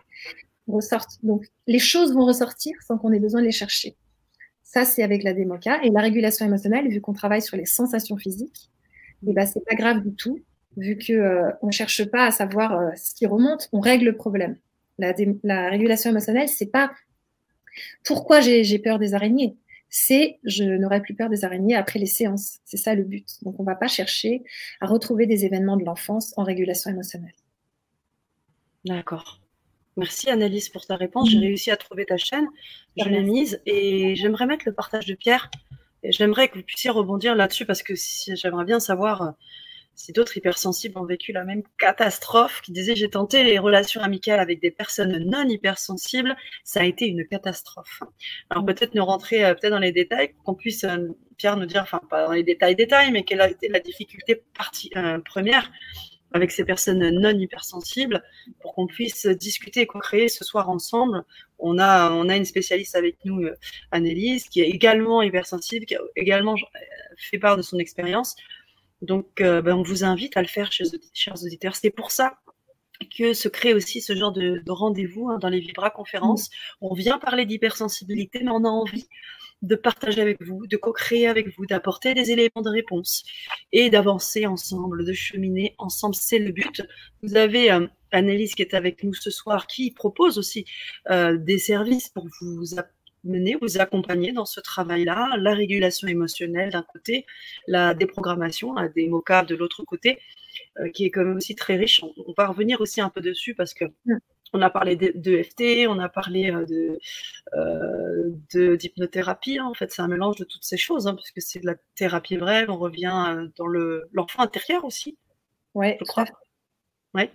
ressortent. Donc, les choses vont ressortir sans qu'on ait besoin de les chercher. Ça, c'est avec la démoca. Et la régulation émotionnelle, vu qu'on travaille sur les sensations physiques, eh ben, c'est pas grave du tout vu qu'on euh, ne cherche pas à savoir euh, ce qui remonte, on règle le problème. La, régulation émotionnelle, c'est pas pourquoi j'ai peur des araignées, c'est je n'aurai plus peur des araignées après les séances. C'est ça le but. Donc on ne va pas chercher à retrouver des événements de l'enfance en régulation émotionnelle. D'accord. Merci Annelise pour ta réponse. J'ai mm. réussi à trouver ta chaîne. Je l'ai mise et j'aimerais mettre le partage de Pierre. J'aimerais que vous puissiez rebondir là-dessus parce que j'aimerais bien savoir euh, si d'autres hypersensibles ont vécu la même catastrophe, qui disait j'ai tenté les relations amicales avec des personnes non hypersensibles, ça a été une catastrophe. Alors peut-être nous rentrer euh, peut-être dans les détails, qu'on puisse euh, Pierre nous dire, enfin pas dans les détails détails, mais quelle a été la difficulté partie, euh, première avec ces personnes non hypersensibles pour qu'on puisse discuter et co-créer ce soir ensemble. On a, on a une spécialiste avec nous, Annelise, qui est également hypersensible, qui a également fait part de son expérience. Donc, euh, ben, on vous invite à le faire, chers, auditeurs. C'est pour ça que se crée aussi ce genre de, rendez-vous hein, dans les Vibra conférences. On vient parler d'hypersensibilité, mais on a envie de partager avec vous, de co-créer avec vous, d'apporter des éléments de réponse et d'avancer ensemble, de cheminer ensemble. C'est le but. Vous avez euh, Annelise qui est avec nous ce soir, qui propose aussi euh, des services pour vous mener, vous accompagner dans ce travail-là, la régulation émotionnelle d'un côté, la déprogrammation, la démoca de l'autre côté, euh, qui est quand même aussi très riche. On, va revenir aussi un peu dessus parce que on a parlé de, FT, on a parlé euh, de euh, d'hypnothérapie. Hein. En fait, c'est un mélange de toutes ces choses, hein, puisque c'est de la thérapie brève. On revient dans le l'enfant intérieur aussi. Ouais, je crois. Ouais.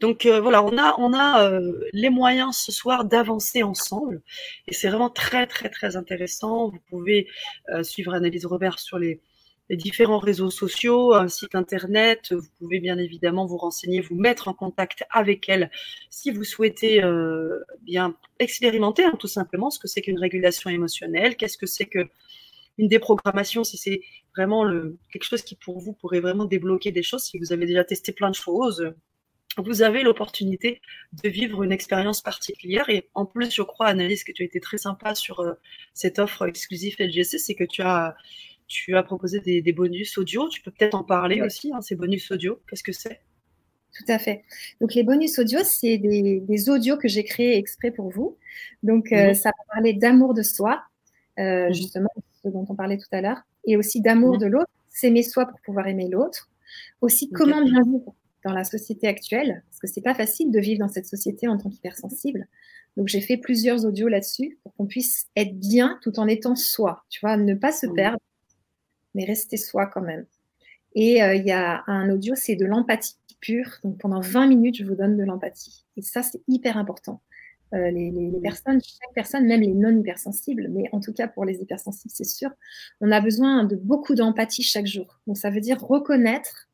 Donc euh, voilà, on a, on a euh, les moyens ce soir d'avancer ensemble et c'est vraiment très très très intéressant. Vous pouvez euh, suivre Annelise Robert sur les les différents réseaux sociaux, un site internet. Vous pouvez bien évidemment vous renseigner, vous mettre en contact avec elle si vous souhaitez euh, bien expérimenter hein, tout simplement ce que c'est qu'une régulation émotionnelle, qu'est-ce que c'est que une déprogrammation, si c'est vraiment le, quelque chose qui pour vous pourrait vraiment débloquer des choses, si vous avez déjà testé plein de choses, vous avez l'opportunité de vivre une expérience particulière. Et en plus, je crois, Annalise, que tu as été très sympa sur euh, cette offre exclusive LGC, c'est que tu as, tu as proposé des, bonus audio. Tu peux peut-être en parler aussi, hein, ces bonus audio. Qu'est-ce que c'est? Tout à fait. Donc les bonus audio, c'est des, audios que j'ai créés exprès pour vous. Donc euh, mhm. ça va parler d'amour de soi, euh, mhm. justement, ce dont on parlait tout à l'heure, et aussi d'amour mhm. de l'autre, s'aimer soi pour pouvoir aimer l'autre. Aussi comment bien vivre dans la société actuelle, parce que c'est pas facile de vivre dans cette société en tant qu'hypersensible. Donc j'ai fait plusieurs audios là-dessus pour qu'on puisse être bien tout en étant soi, tu vois, ne pas se perdre, mais rester soi quand même. Et euh, il y a un audio, c'est de l'empathie pure. Donc pendant 20 minutes, je vous donne de l'empathie. Et ça, c'est hyper important. Euh, les, les, personnes, chaque personne, même les non hypersensibles, mais en tout cas pour les hypersensibles, c'est sûr, on a besoin de beaucoup d'empathie chaque jour. Donc ça veut dire reconnaître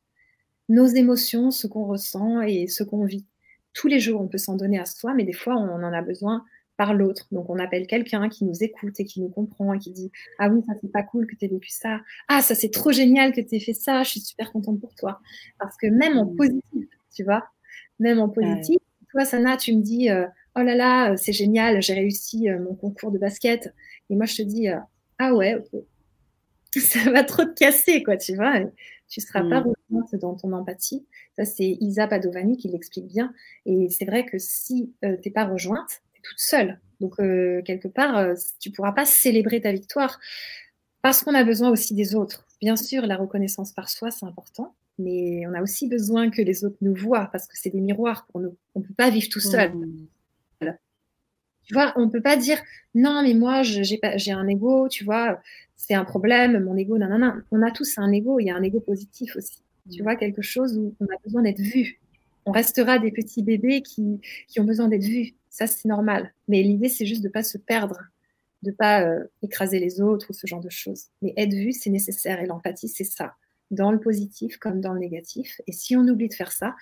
nos émotions, ce qu'on ressent et ce qu'on vit. Tous les jours, on peut s'en donner à soi, mais des fois, on en a besoin par l'autre. Donc, on appelle quelqu'un qui nous écoute et qui nous comprend et qui dit Ah oui, ça c'est pas cool que tu aies vécu ça. Ah, ça c'est trop génial que tu aies fait ça. Je suis super contente pour toi. Parce que même en mmh. positif, tu vois, même en positif, toi, Sana, tu me dis euh, Oh là là, euh, c'est génial, j'ai réussi euh, mon concours de basket. Et moi, je te dis Ah ouais, ok. [LAUGHS] Ça va trop te casser, quoi, tu vois tu ne seras pas dans ton empathie. Ça, c'est Isa Padovani qui l'explique bien. Et c'est vrai que si euh, tu n'es pas rejointe, tu es toute seule. Donc, euh, quelque part, euh, tu ne pourras pas célébrer ta victoire parce qu'on a besoin aussi des autres. Bien sûr, la reconnaissance par soi, c'est important, mais on a aussi besoin que les autres nous voient parce que c'est des miroirs pour nous. On ne peut pas vivre tout seul. Mmh. Tu vois, on ne peut pas dire non, mais moi, j'ai un ego, tu vois, c'est un problème, mon ego, non, non, non. On a tous un ego, il y a un ego positif aussi. Tu mm. vois, quelque chose où on a besoin d'être vu. On restera des petits bébés qui, qui ont besoin d'être vus. Ça, c'est normal. Mais l'idée, c'est juste de ne pas se perdre, de ne pas euh, écraser les autres ou ce genre de choses. Mais être vu, c'est nécessaire. Et l'empathie, c'est ça. Dans le positif comme dans le négatif. Et si on oublie de faire ça,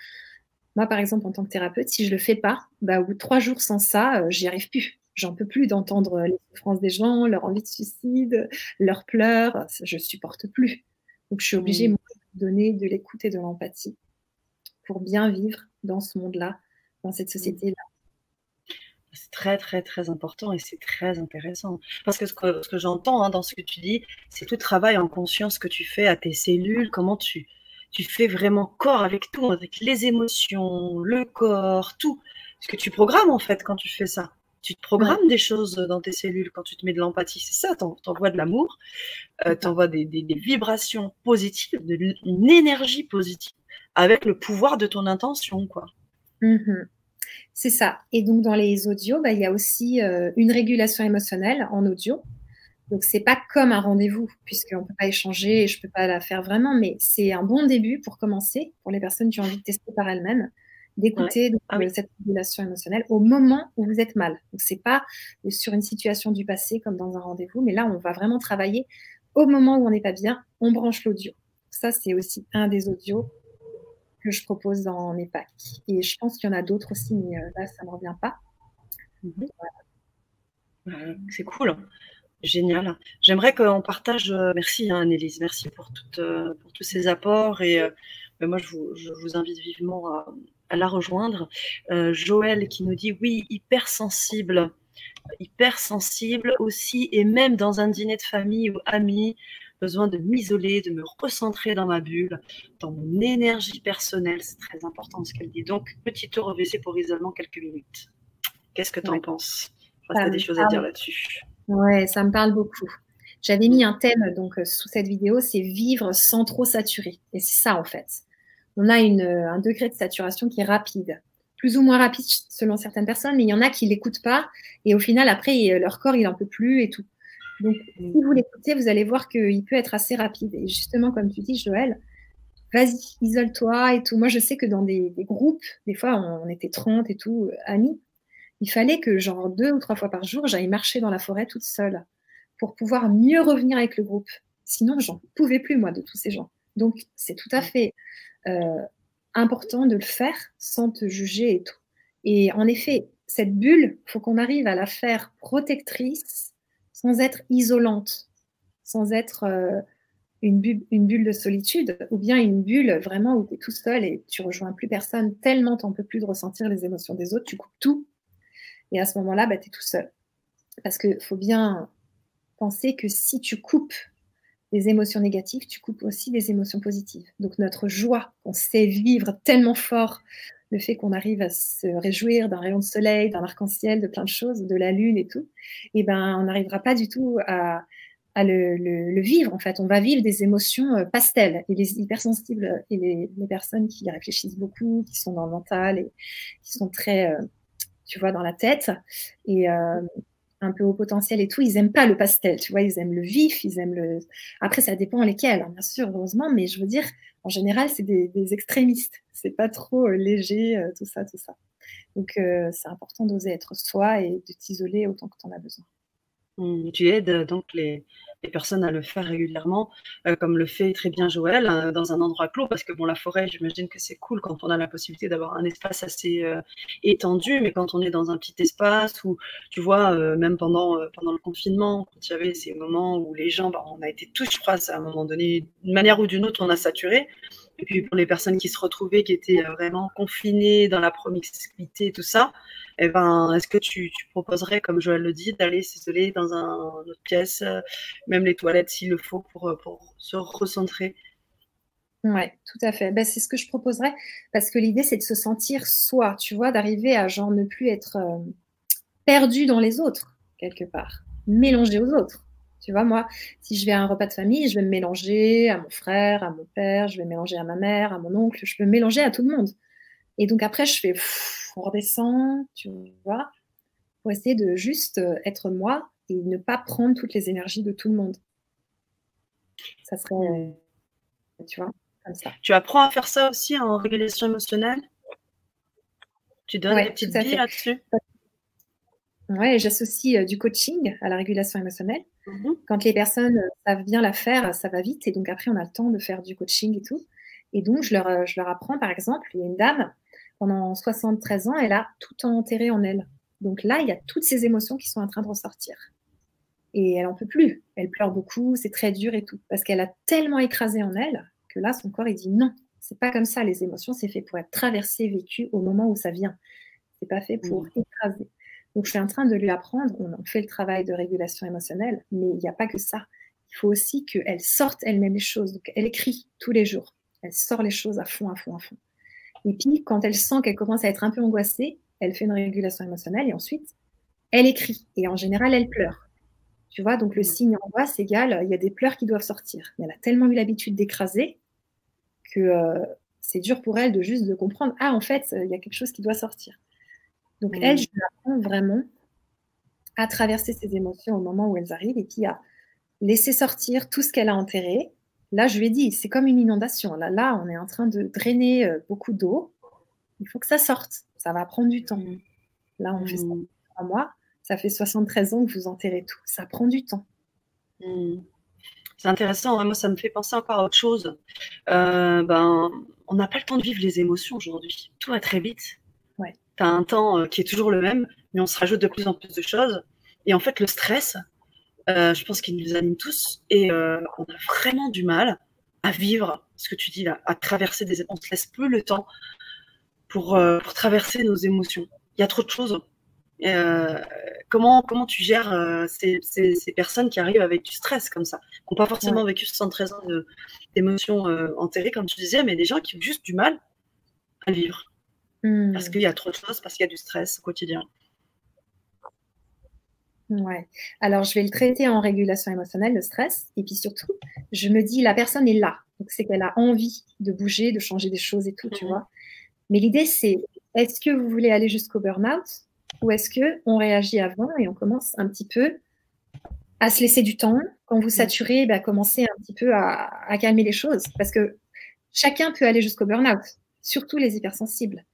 moi, par exemple, en tant que thérapeute, si je le fais pas, bah, au bout de trois jours sans ça, euh, j'y arrive plus. J'en peux plus d'entendre les souffrances des gens, leur envie de suicide, leurs pleurs. Je supporte plus. Donc, je suis obligée de donner de l'écoute et de l'empathie pour bien vivre dans ce monde-là, dans cette société-là. C'est très, très, très important et c'est très intéressant. Parce que ce que, j'entends hein, dans ce que tu dis, c'est tout le travail en conscience que tu fais à tes cellules, comment tu, tu fais vraiment corps avec tout, avec les émotions, le corps, tout. Ce que tu programmes en fait quand tu fais ça. Tu te programmes des choses dans tes cellules quand tu te mets de l'empathie, c'est ça, t'envoies de l'amour, euh, t'envoies des, des, vibrations positives, de, une énergie positive, avec le pouvoir de ton intention, quoi. Mmh c'est ça. Et donc dans les audios, bah, il y a aussi euh, une régulation émotionnelle en audio. Donc c'est pas comme un rendez-vous puisqu'on peut pas échanger et je peux pas la faire vraiment, mais c'est un bon début pour commencer pour les personnes qui ont envie de tester par elles-mêmes, d'écouter ah cette régulation émotionnelle au moment où vous êtes mal. Donc c'est pas sur une situation du passé comme dans un rendez-vous, mais là on va vraiment travailler au moment où on n'est pas bien, on branche l'audio. Ça c'est aussi un des audios que je propose dans mes packs. Et je pense qu'il y en a d'autres aussi, mais euh, là ça me revient pas. Mhm. C'est cool. Génial. J'aimerais qu'on partage. Euh, merci, hein, Annelise. Merci pour, euh, pour tous ces apports. Et euh, ben, moi, je vous, invite vivement à, la rejoindre. Joël qui nous dit oui, hypersensible. Hypersensible aussi. Et même dans un dîner de famille ou amis, besoin de m'isoler, de me recentrer dans ma bulle, dans mon énergie personnelle. C'est très important ce qu'elle dit. Donc, petit tour au WC pour isolement quelques minutes. Qu'est-ce que tu en penses? Tu as des choses à dire là-dessus. Ouais, ça me parle beaucoup. J'avais mis un thème donc euh, sous cette vidéo, c'est vivre sans trop saturer. Et c'est ça en fait. On a une, euh, un degré de saturation qui est rapide, plus ou moins rapide selon certaines personnes, mais il y en a qui l'écoutent pas et au final après leur corps il en peut plus et tout. Donc si vous l'écoutez, vous allez voir qu'il peut être assez rapide. Et justement comme tu dis Joël, vas-y isole-toi et tout. Moi je sais que dans des, des groupes, des fois on, était 30 et tout euh, amis, il fallait que, genre, deux ou trois fois par jour, j'aille marcher dans la forêt toute seule pour pouvoir mieux revenir avec le groupe. Sinon, j'en pouvais plus, moi, de tous ces gens. Donc, c'est tout à fait euh, important de le faire sans te juger et tout. Et en effet, cette bulle, faut qu'on arrive à la faire protectrice sans être isolante, sans être euh, une, bulle, une, bulle, de solitude, ou bien une bulle vraiment où tu es tout seul et tu rejoins plus personne, tellement tu n'en peux plus de ressentir les émotions des autres, tu coupes tout. Et à ce moment-là, bah, tu es tout seul. Parce qu'il faut bien penser que si tu coupes des émotions négatives, tu coupes aussi des émotions positives. Donc notre joie, on sait vivre tellement fort, le fait qu'on arrive à se réjouir d'un rayon de soleil, d'un arc-en-ciel, de plein de choses, de la lune et tout, eh ben on n'arrivera pas du tout à, le, vivre en fait. On va vivre des émotions euh, pastelles. Et les hypersensibles et les, personnes qui réfléchissent beaucoup, qui sont dans le mental et qui sont très, euh, tu vois, dans la tête, et euh, un peu au potentiel et tout, ils aiment pas le pastel, tu vois, ils aiment le vif, ils aiment le. Après, ça dépend lesquels, hein, bien sûr, heureusement, mais je veux dire, en général, c'est des, des, extrémistes, c'est pas trop euh, léger, euh, tout ça, tout ça. Donc, euh, c'est important d'oser être soi et de t'isoler autant que tu en as besoin. Mmh, tu aides donc les, les personnes à le faire régulièrement, euh, comme le fait très bien Joël, euh, dans un endroit clos, parce que bon, la forêt, j'imagine que c'est cool quand on a la possibilité d'avoir un espace assez euh, étendu, mais quand on est dans un petit espace où, tu vois, même pendant, pendant le confinement, quand il y avait ces moments où les gens, bah, on a été tous, je crois, à un moment donné, d'une manière ou d'une autre, on a saturé. Et puis pour les personnes qui se retrouvaient, qui étaient vraiment confinées dans la promiscuité, tout ça, eh ben, est-ce que tu, proposerais, comme Joël le dit, d'aller s'isoler dans un, une autre pièce, euh, même les toilettes s'il le faut, pour, euh, se recentrer? Oui, tout à fait. Ben, c'est ce que je proposerais, parce que l'idée, c'est de se sentir soi, tu vois, d'arriver à genre ne plus être euh, perdu dans les autres, quelque part, mélangé aux autres. Tu vois, moi, si je vais à un repas de famille, je vais me mélanger à mon frère, à mon père, je vais me mélanger à ma mère, à mon oncle, je peux me mélanger à tout le monde. Et donc après, je fais, on redescend, tu vois, pour essayer de juste euh, être moi et ne pas prendre toutes les énergies de tout le monde. Ça serait, tu vois, comme ça. Tu apprends à faire ça aussi en régulation émotionnelle? Tu donnes des petites billes là-dessus? Oui, j'associe euh, du coaching à la régulation émotionnelle. Mmh Quand les personnes euh, savent bien la faire, ça va vite. Et donc après, on a le temps de faire du coaching et tout. Et donc, je leur, je leur apprends, par exemple, il y a une dame, pendant 73 ans, elle a tout enterré en elle. Donc là, il y a toutes ces émotions qui sont en train de ressortir. Et elle n'en peut plus. Elle pleure beaucoup, c'est très dur et tout. Parce qu'elle a tellement écrasé en elle que là, son corps, il dit non, c'est pas comme ça. Les émotions, c'est fait pour être traversé, vécu au moment où ça vient. C'est pas fait pour mmh. écraser. Donc, je suis en train de lui apprendre. On fait le travail de régulation émotionnelle, mais il n'y a pas que ça. Il faut aussi qu'elle sorte elle-même les choses. Donc, elle écrit tous les jours. Elle sort les choses à fond, à fond, à fond. Et puis, quand elle sent qu'elle commence à être un peu angoissée, elle fait une régulation émotionnelle et ensuite, elle écrit. Et en général, elle pleure. Tu vois, donc le signe angoisse égale, il y a des pleurs qui doivent sortir. Mais elle a tellement eu l'habitude d'écraser que euh, c'est dur pour elle de juste de comprendre, ah, en fait, il y a quelque chose qui doit sortir. Donc, elle, je l'apprends vraiment à traverser ses émotions au moment où elles arrivent et puis à laisser sortir tout ce qu'elle a enterré Là, je lui ai dit, c'est comme une inondation. Là, là, on est en train de drainer euh, beaucoup d'eau. Il faut que ça sorte. Ça va prendre du temps. Mm. Là, on fait ça mm. en mois. Ça fait 73 ans que vous enterrez tout. Ça prend du temps. Mm. C'est intéressant. Hein. Moi, ça me fait penser encore à autre chose. Euh, ben, on n'a pas le temps de vivre les émotions aujourd'hui. Tout va très vite. Ouais. Tu as un temps euh, qui est toujours le même, mais on se rajoute de plus en plus de choses. Et en fait, le stress, euh, je pense qu'il nous anime tous et euh, on a vraiment du mal à vivre ce que tu dis là, à traverser des. On se laisse peu le temps pour, euh, pour traverser nos émotions. Il y a trop de choses. comment, comment tu gères ces, ces, ces, personnes qui arrivent avec du stress comme ça, qui n'ont pas forcément vécu 73 ans d'émotions enterrées, comme tu disais, mais des gens qui ont juste du mal à vivre? Parce mmh. qu'il y a trop de choses, parce qu'il y a du stress au quotidien. Ouais. Alors, je vais le traiter en régulation émotionnelle, le stress. Et puis surtout, je me dis, la personne est là. Donc, c'est qu'elle a envie de bouger, de changer des choses et tout, tu mhm. vois. Mais l'idée, c'est, est-ce que vous voulez aller jusqu'au burn-out ou est-ce qu'on réagit avant et on commence un petit peu à se laisser du temps? Quand vous mhm. saturez, bah, commencez un petit peu à, calmer les choses. Parce que chacun peut aller jusqu'au burn-out, surtout les hypersensibles.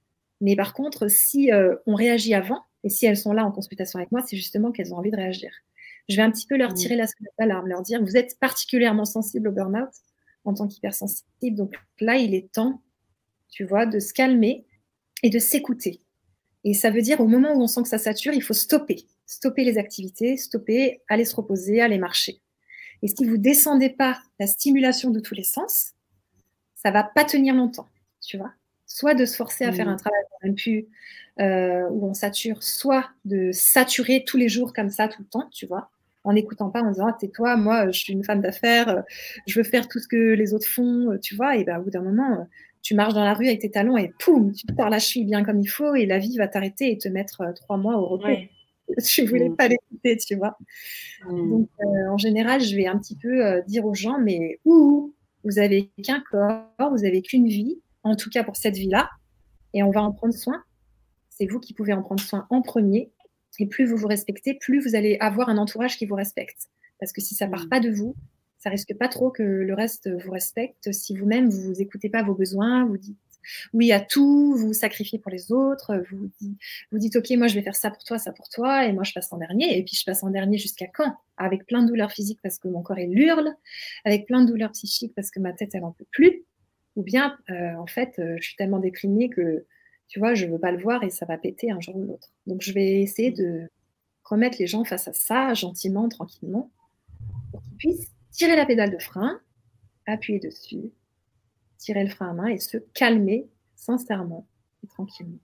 Mais par contre, si euh, on réagit avant, et si elles sont là en consultation avec moi, c'est justement qu'elles ont envie de réagir. je vais un petit peu leur tirer la sonnette d'alarme, leur dire vous êtes particulièrement sensible au burn-out en tant qu'hypersensible. Donc là, il est temps, tu vois, de se calmer et de s'écouter. Et ça veut dire au moment où on sent que ça sature, il faut stopper. Stopper les activités, stopper, aller se reposer, aller marcher. Et si vous descendez pas la stimulation de tous les sens, ça va pas tenir longtemps, tu vois. Soit de se forcer à faire mmh. un travail plus euh, où on sature, soit de saturer tous les jours comme ça tout le temps, tu vois, en n'écoutant pas, en disant ah, tais-toi, moi je suis une femme d'affaires, je veux faire tout ce que les autres font, tu vois. Et ben au bout d'un moment, tu marches dans la rue avec tes talons et poum, tu te pars la cheville bien comme il faut et la vie va t'arrêter et te mettre euh, trois mois au repos. Je [LAUGHS] voulais mmh. pas l'écouter, tu vois. Mmh. Donc, euh, en général, je vais un petit peu euh, dire aux gens, mais ouh, vous avez qu'un corps, vous avez qu'une vie, en tout cas pour cette vie-là, et on va en prendre soin. C'est vous qui pouvez en prendre soin en premier. Et plus vous vous respectez, plus vous allez avoir un entourage qui vous respecte. Parce que si ça part mmh. pas de vous, ça risque pas trop que le reste vous respecte si vous-même vous écoutez pas vos besoins, vous dites oui à tout, vous vous sacrifiez pour les autres, vous dites, vous dites ok moi je vais faire ça pour toi, ça pour toi et moi je passe en dernier et puis je passe en dernier jusqu'à quand? Avec plein de douleurs physiques parce que mon corps il hurle, avec plein de douleurs psychiques parce que ma tête elle en peut plus, ou bien euh, en fait euh, je suis tellement déprimée que tu vois je veux pas le voir et ça va péter un jour ou l'autre. Donc je vais essayer de remettre les gens face à ça gentiment, tranquillement, pour qu'ils puissent tirer la pédale de frein, appuyer dessus, tirer le frein à main et se calmer sincèrement et tranquillement.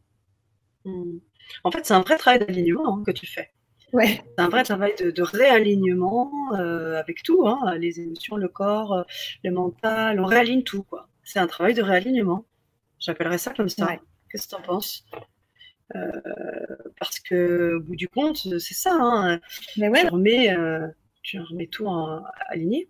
Hmm. En fait, c'est un vrai travail d'alignement hein, que tu fais. Ouais. C'est un vrai travail de, réalignement euh, avec tout, hein, les émotions, le corps, le mental, on réaligne tout. quoi. C'est un travail de réalignement. J'appellerais ça comme ça. Qu'est-ce que tu en penses? Euh, Parce que, au bout du compte, c'est ça. Hein. Mais ouais. tu remets tout en, aligné.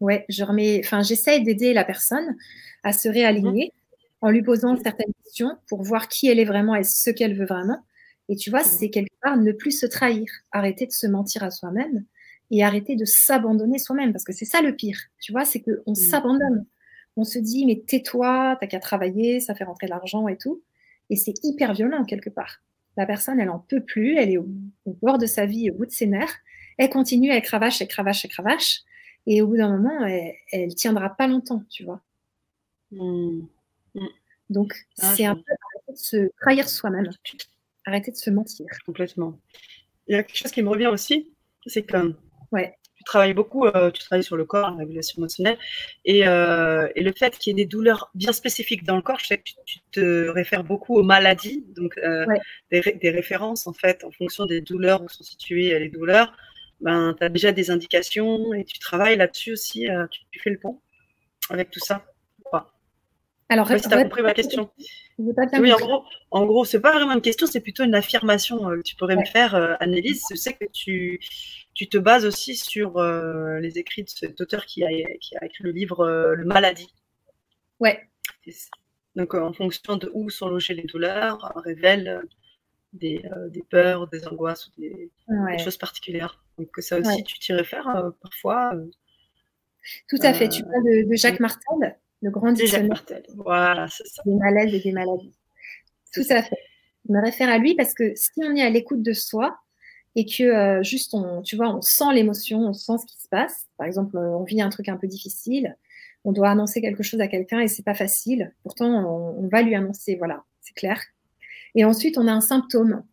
Ouais, je remets, enfin, j'essaye d'aider la personne à se réaligner mhm. en lui posant certaines questions pour voir qui elle est vraiment et ce qu'elle veut vraiment. Et tu vois, mhm. c'est quelque part ne plus se trahir, arrêter de se mentir à soi-même et arrêter de s'abandonner soi-même parce que c'est ça le pire. Tu vois, c'est qu'on mhm. s'abandonne. On se dit, mais tais-toi, t'as qu'à travailler, ça fait rentrer de l'argent et tout. Et c'est hyper violent quelque part. La personne, elle en peut plus, elle est au, bord de sa vie, au bout de ses nerfs. Elle continue, elle cravache, elle cravache, elle cravache. Et au bout d'un moment, elle, ne tiendra pas longtemps, tu vois. Mmh. Mmh. Donc, ah, c'est un peu arrêter de se trahir soi-même, arrêter de se mentir. Complètement. Il y a quelque chose qui me revient aussi, c'est que ouais. Tu travailles beaucoup, euh, tu travailles sur le corps, la régulation émotionnelle, et, euh, et le fait qu'il y ait des douleurs bien spécifiques dans le corps, je sais que tu, te réfères beaucoup aux maladies, donc euh, des, des, références en fait en fonction des douleurs où sont situées les douleurs ben, tu as déjà des indications et tu travailles là-dessus aussi. Tu, fais le pont avec tout ça Alors, si tu as compris ma question. oui, en gros, en gros c'est pas vraiment une question, c'est plutôt une affirmation que tu pourrais me faire, Annelise. Je sais que tu, tu te bases aussi sur les écrits de cet auteur qui a, qui a écrit le livre Le Maladie. Ouais. Donc, en fonction de où sont logées les douleurs, révèle des, des, peurs, des angoisses ou des, choses particulières. Donc ça aussi, tu t'y réfères euh, parfois. Euh, Tout à fait. Tu euh, parles de, Jacques Martel, le grand dictionnaire. Martel. Voilà, c'est ça. Des malaises et des maladies. Tout à fait. Je me réfère à lui parce que si on est à l'écoute de soi et que juste on, tu vois, on sent l'émotion, on sent ce qui se passe. Par exemple, on vit un truc un peu difficile, on doit annoncer quelque chose à quelqu'un et c'est pas facile. Pourtant, on, on va lui annoncer, voilà, c'est clair. Et ensuite, on a un symptôme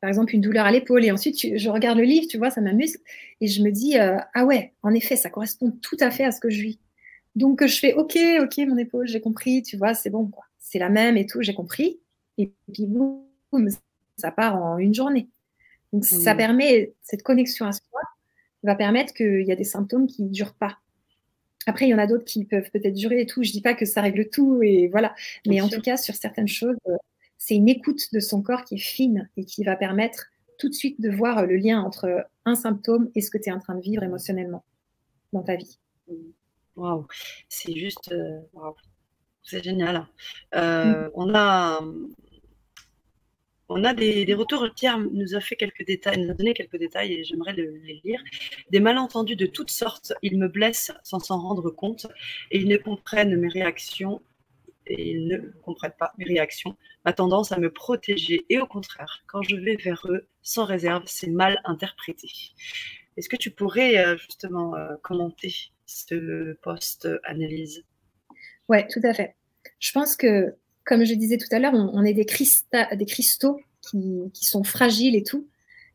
par exemple une douleur à l'épaule et ensuite je regarde le livre, tu vois, ça m'amuse et je me dis euh, ah ouais, en effet, ça correspond tout à fait à ce que je vis. Donc je fais ok, ok mon épaule, j'ai compris, tu vois, c'est bon quoi, c'est la même et tout, j'ai compris. Et puis boum, ça part en une journée. Donc ça permet cette connexion à soi va permettre qu'il y a des symptômes qui ne durent pas. Après, il y en a d'autres qui peuvent peut-être durer et tout. Je dis pas que ça règle tout et voilà. Mais en tout cas, sur certaines choses, euh, c'est une écoute de son corps qui est fine et qui va permettre tout de suite de voir le lien entre un symptôme et ce que tu es en train de vivre émotionnellement dans ta vie. Waouh, c'est juste, euh, c'est génial. Euh, mm. On a, on a des, retours. Pierre nous a fait quelques détails, nous a donné quelques détails et j'aimerais les lire. Des malentendus de toutes sortes. Ils me blessent sans s'en rendre compte et ils ne comprennent mes réactions et ils ne comprennent pas mes réactions, ma tendance à me protéger. Et au contraire, quand je vais vers eux sans réserve, c'est mal interprété. Est-ce que tu pourrais justement commenter ce post-analyse Oui, tout à fait. Je pense que, comme je disais tout à l'heure, on, est des, des cristaux qui, sont fragiles et tout.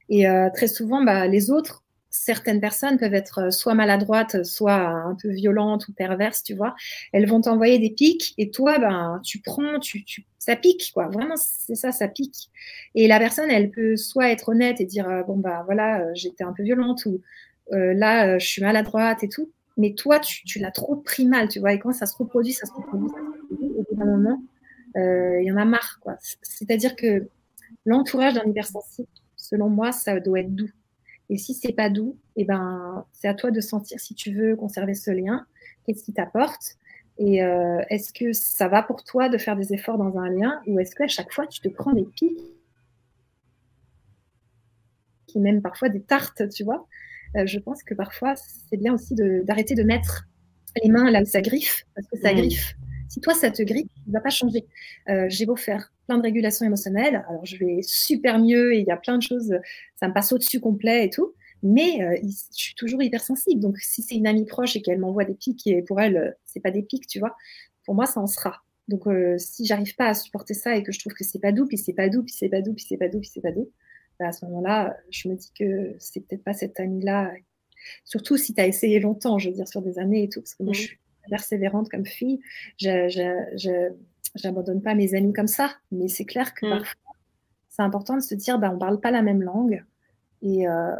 Et très souvent, bah, les autres certaines personnes peuvent être euh, soit maladroites, soit un peu violentes ou perverses, tu vois. Elles vont t'envoyer des pics et toi, ben, tu prends, tu, ça pique, quoi. Vraiment, c'est ça, ça pique. Et la personne, elle peut soit être honnête et dire, euh, bon, bah voilà, euh, j'étais un peu violente ou là, je suis maladroite et tout. Mais toi, tu, l'as trop pris mal, tu vois. Et quand ça se reproduit, ça se reproduit, reproduit. Au bout d'un moment, il y en a marre, quoi. C'est-à-dire que l'entourage d'un hypersensible, selon moi, ça doit être doux. Et si c'est pas doux, eh ben, c'est à toi de sentir si tu veux conserver ce lien, qu'est-ce qui t'apporte, et euh, est-ce que ça va pour toi de faire des efforts dans un lien, ou est-ce qu'à chaque fois tu te prends des pics, qui même parfois des tartes, tu vois. Euh, je pense que parfois c'est bien aussi d'arrêter de, mettre les mains là où ça griffe, parce que ça mmh. griffe. Si toi ça te griffe, ne va pas changer. Euh, j'ai beau faire plein de régulation émotionnelle. Alors, je vais super mieux et il y a plein de choses, ça me passe au-dessus complet et tout. Mais euh, je suis toujours hypersensible. Donc, si c'est une amie proche et qu'elle m'envoie des pics et pour elle, euh, c'est pas des pics, tu vois, pour moi, ça en sera. Donc, euh, si j'arrive pas à supporter ça et que je trouve que c'est pas doux, puis c'est pas doux, puis c'est pas doux, puis c'est pas doux, puis c'est pas doux, bah, à ce moment-là, je me dis que c'est peut-être pas cette amie-là. Surtout si tu as essayé longtemps, je veux dire, sur des années et tout, parce que moi, mmh. je suis persévérante comme fille. Je, j'abandonne pas mes amis comme ça, mais c'est clair que mm. parfois, c'est important de se dire, bah, on parle pas la même langue. Et euh,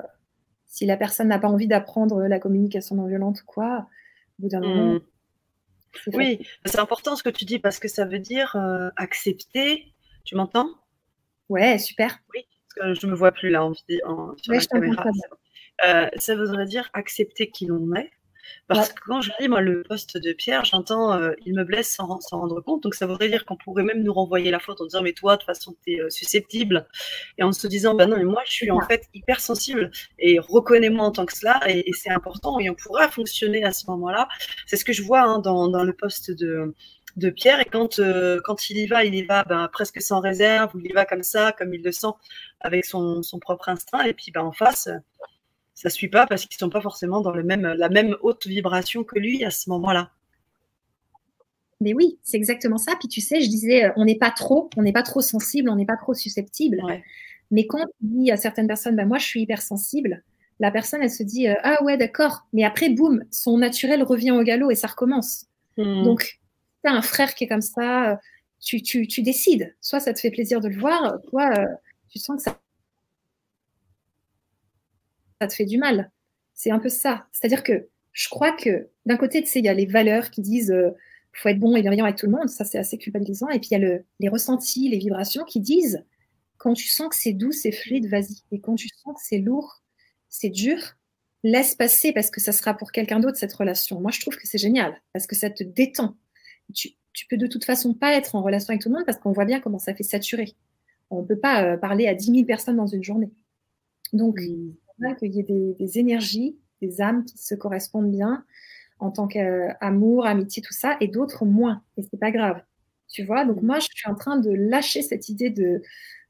si la personne n'a pas envie d'apprendre la communication non violente ou quoi, au bout d'un mm. moment. Oui, c'est important ce que tu dis parce que ça veut dire euh, accepter. Tu m'entends? Ouais, super. Oui, parce que je me vois plus là en, en sur la caméra. Euh, ça voudrait dire accepter qui l'on est, parce que quand je lis moi le poste de Pierre, j'entends euh, il me blesse sans s'en rendre compte. Donc ça voudrait dire qu'on pourrait même nous renvoyer la faute en disant mais toi de toute façon tu es euh, susceptible. Et en se disant bah non mais moi je suis en fait hypersensible. Et reconnais-moi en tant que cela. Et, c'est important. Et on pourra fonctionner à ce moment-là. C'est ce que je vois hein, dans, dans, le poste de de Pierre. Et quand euh, quand il y va, il y va ben, presque sans réserve, ou il y va comme ça, comme il le sent, avec son, son propre instinct. Et puis ben, en face ça suit pas parce qu'ils sont pas forcément dans le même, la même haute vibration que lui à ce moment-là. Mais oui, c'est exactement ça. Puis tu sais, je disais, euh, on n'est pas trop, on n'est pas trop sensible, on n'est pas trop susceptible. Mais quand on dit à certaines personnes, bah, moi je suis hypersensible, la personne elle se dit, euh, ah ouais, d'accord. Mais après, boum, son naturel revient au galop et ça recommence. Hmm. Donc, tu as un frère qui est comme ça, euh, tu, tu, tu, décides. Soit ça te fait plaisir de le voir, soit tu sens que ça ça te fait du mal. C'est un peu ça. C'est-à-dire que je crois que d'un côté, tu sais, il y a les valeurs qui disent euh, faut être bon et bienveillant avec tout le monde, ça c'est assez culpabilisant. Et puis il y a le, les ressentis, les vibrations qui disent quand tu sens que c'est doux, c'est fluide, vas-y. Et quand tu sens que c'est lourd, c'est dur, laisse passer parce que ça sera pour quelqu'un d'autre cette relation. Moi, je trouve que c'est génial parce que ça te détend. Tu, tu peux de toute façon pas être en relation avec tout le monde parce qu'on voit bien comment ça fait saturer. On ne peut pas euh, parler à 10 000 personnes dans une journée. Donc, qu'il y ait des, énergies, des âmes qui se correspondent bien en tant qu'amour, amitié, tout ça, et d'autres moins. Et c'est pas grave. Tu vois, donc moi, je suis en train de lâcher cette idée de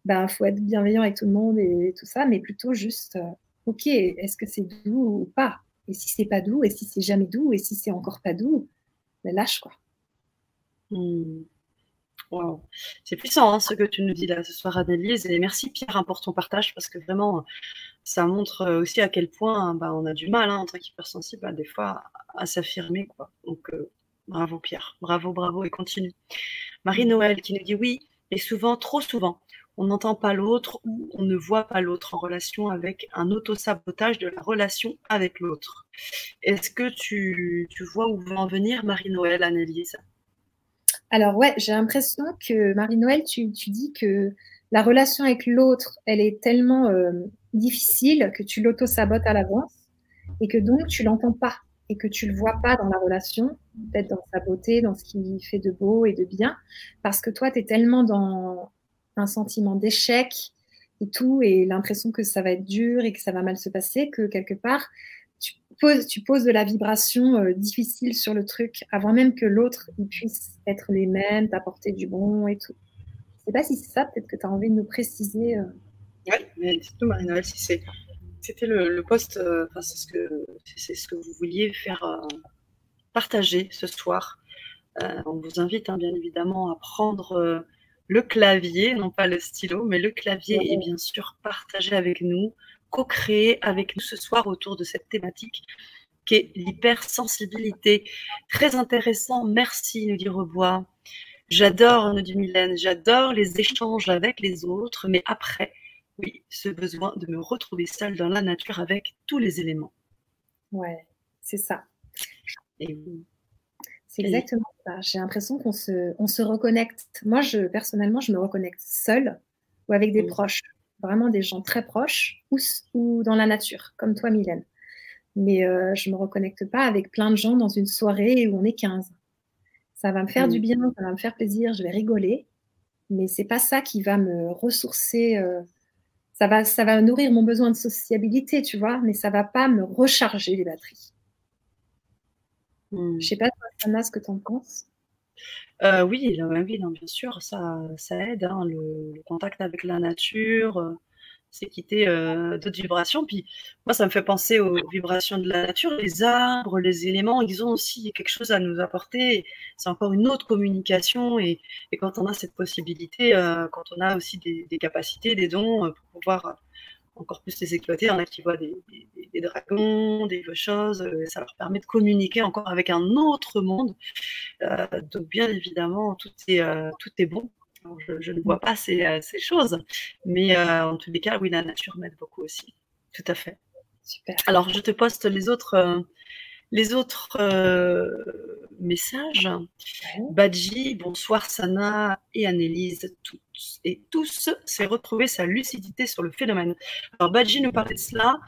ben, faut être bienveillant avec tout le monde et, tout ça, mais plutôt juste, euh, ok, est-ce que c'est doux ou pas? Et si c'est pas doux, et si c'est jamais doux, et si c'est encore pas doux, ben lâche quoi. Hmm. Wow. C'est puissant hein, ce que tu nous dis là ce soir, Annelise. Et merci Pierre hein, pour ton partage parce que vraiment, ça montre euh, aussi à quel point bah, on a du mal hein, en tant qu'hypersensible bah, des fois à, s'affirmer. Donc euh, bravo Pierre, bravo, bravo et continue. Marie-Noël qui nous dit oui, et souvent, trop souvent, on n'entend pas l'autre ou on ne voit pas l'autre en relation avec un auto-sabotage de la relation avec l'autre. Est-ce que tu, tu vois où va en venir Marie-Noël, Annelise alors ouais, j'ai l'impression que Marie-Noël, tu, dis que la relation avec l'autre, elle est tellement euh, difficile que tu l'auto-sabotes à l'avance et que donc tu l'entends pas et que tu le vois pas dans la relation, peut-être dans sa beauté, dans ce qui fait de beau et de bien, parce que toi, tu es tellement dans un sentiment d'échec et tout, et l'impression que ça va être dur et que ça va mal se passer, que quelque part, tu poses de la vibration euh, difficile sur le truc avant même que l'autre puisse être les mêmes, t'apporter du bon et tout. Je sais pas si c'est ça, peut-être que tu as envie de nous préciser. Euh. Oui, mais dis-nous, Marie-Noël, si c'est c'était le, poste, euh, enfin, c'est ce, que, c'est ce que vous vouliez faire euh, partager ce soir. on vous invite hein, bien évidemment à prendre le clavier, non pas le stylo, mais le clavier et bien sûr partager avec nous, co-créer avec nous ce soir autour de cette thématique qui est l'hypersensibilité. Très intéressant, merci, nous dit Rebois. J'adore, nous dit Mylène, j'adore les échanges avec les autres, mais après, oui, ce besoin de me retrouver seule dans la nature avec tous les éléments. Ouais, c'est ça. C'est exactement ça. J'ai l'impression qu'on se, on se reconnecte. Moi, je, personnellement, je me reconnecte seule ou avec des proches, vraiment des gens très proches ou, ou dans la nature, comme toi, Mylène. Mais euh, je ne me reconnecte pas avec plein de gens dans une soirée où on est 15. Ça va me faire du bien, ça va me faire plaisir, je vais rigoler, mais c'est pas ça qui va me ressourcer. Euh, ça va, ça va nourrir mon besoin de sociabilité, tu vois, mais ça va pas me recharger les batteries. Hmm. Je sais pas, Anna, ce que tu en penses. Euh, oui, oui bien sûr, ça, ça aide, hein, le, contact avec la nature, euh, c'est quitter euh, d'autres vibrations. Puis moi, ça me fait penser aux vibrations de la nature. Les arbres, les éléments, ils ont aussi quelque chose à nous apporter. C'est encore une autre communication. Et, quand on a cette possibilité, euh, quand on a aussi des, capacités, des dons euh, pour pouvoir encore plus les exploiter, il y en a qui voient des, dragons, des choses, ça leur permet de communiquer encore avec un autre monde. donc bien évidemment, tout est, tout est bon je, ne vois pas ces, euh, choses. Mais euh, en tous les cas, oui, la nature m'aide beaucoup aussi. Tout à fait. Super. Alors, je te poste les autres, euh, les autres messages. Badji, bonsoir Sana et Annelise, toutes et tous, c'est retrouver sa lucidité sur le phénomène. Alors, Badji nous parlait de cela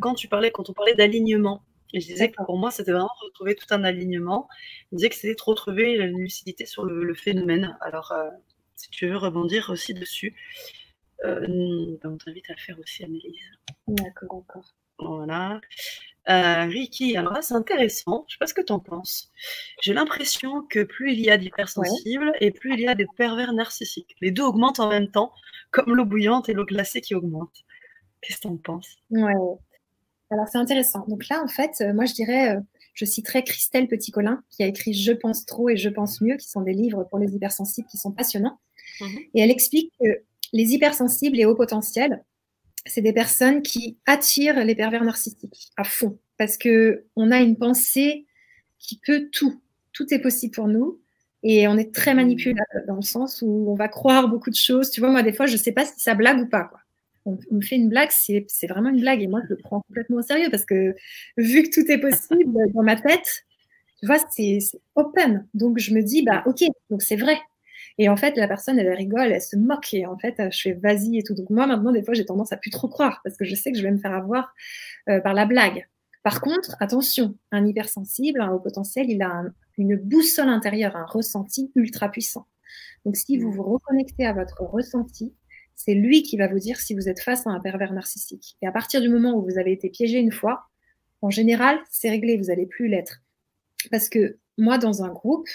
quand tu parlais, quand on parlait d'alignement. Et je disais que pour moi, c'était vraiment retrouver tout un alignement. Je disais que c'était de retrouver la lucidité sur le, phénomène. Alors, euh, si tu veux rebondir aussi dessus, euh, ben, on t'invite à le faire aussi, Annelise. D'accord, d'accord. Voilà. Euh, Ricky, alors là, c'est intéressant. Je ne sais pas ce que tu en penses. J'ai l'impression que plus il y a d'hypersensibles et plus il y a des pervers narcissiques. Les deux augmentent en même temps, comme l'eau bouillante et l'eau glacée qui augmentent. Qu'est-ce que tu en penses Ouais, alors c'est intéressant. Donc là, en fait, euh, moi je dirais, euh, je citerai Christelle Petit-Colin qui a écrit Je pense trop et Je pense mieux, qui sont des livres pour les hypersensibles qui sont passionnants. Mhm. Et elle explique que les hypersensibles et hauts potentiels, c'est des personnes qui attirent les pervers narcissiques à fond parce que on a une pensée qui peut tout. Tout est possible pour nous. Et on est très mhm. manipulable dans le sens où on va croire beaucoup de choses. Tu vois, moi, des fois, je ne sais pas si ça blague ou pas. Quoi on, me fait une blague, c'est vraiment une blague. Et moi, je le prends complètement au sérieux parce que vu que tout est possible [LAUGHS] dans ma tête, tu vois, c'est open. Donc, je me dis, bah, ok, donc c'est vrai. Et en fait, la personne, elle rigole, elle se moque. Et en fait, je fais vas-y et tout. Donc, moi, maintenant, des fois, j'ai tendance à plus trop croire parce que je sais que je vais me faire avoir euh, par la blague. Par contre, attention, un hypersensible, un haut potentiel, il a une boussole intérieure, un ressenti ultra puissant. Donc, si vous vous reconnectez à votre ressenti, c'est lui qui va vous dire si vous êtes face à un pervers narcissique. Et à partir du moment où vous avez été piégé une fois, en général, c'est réglé, vous n'allez plus l'être. Parce que moi, dans un groupe,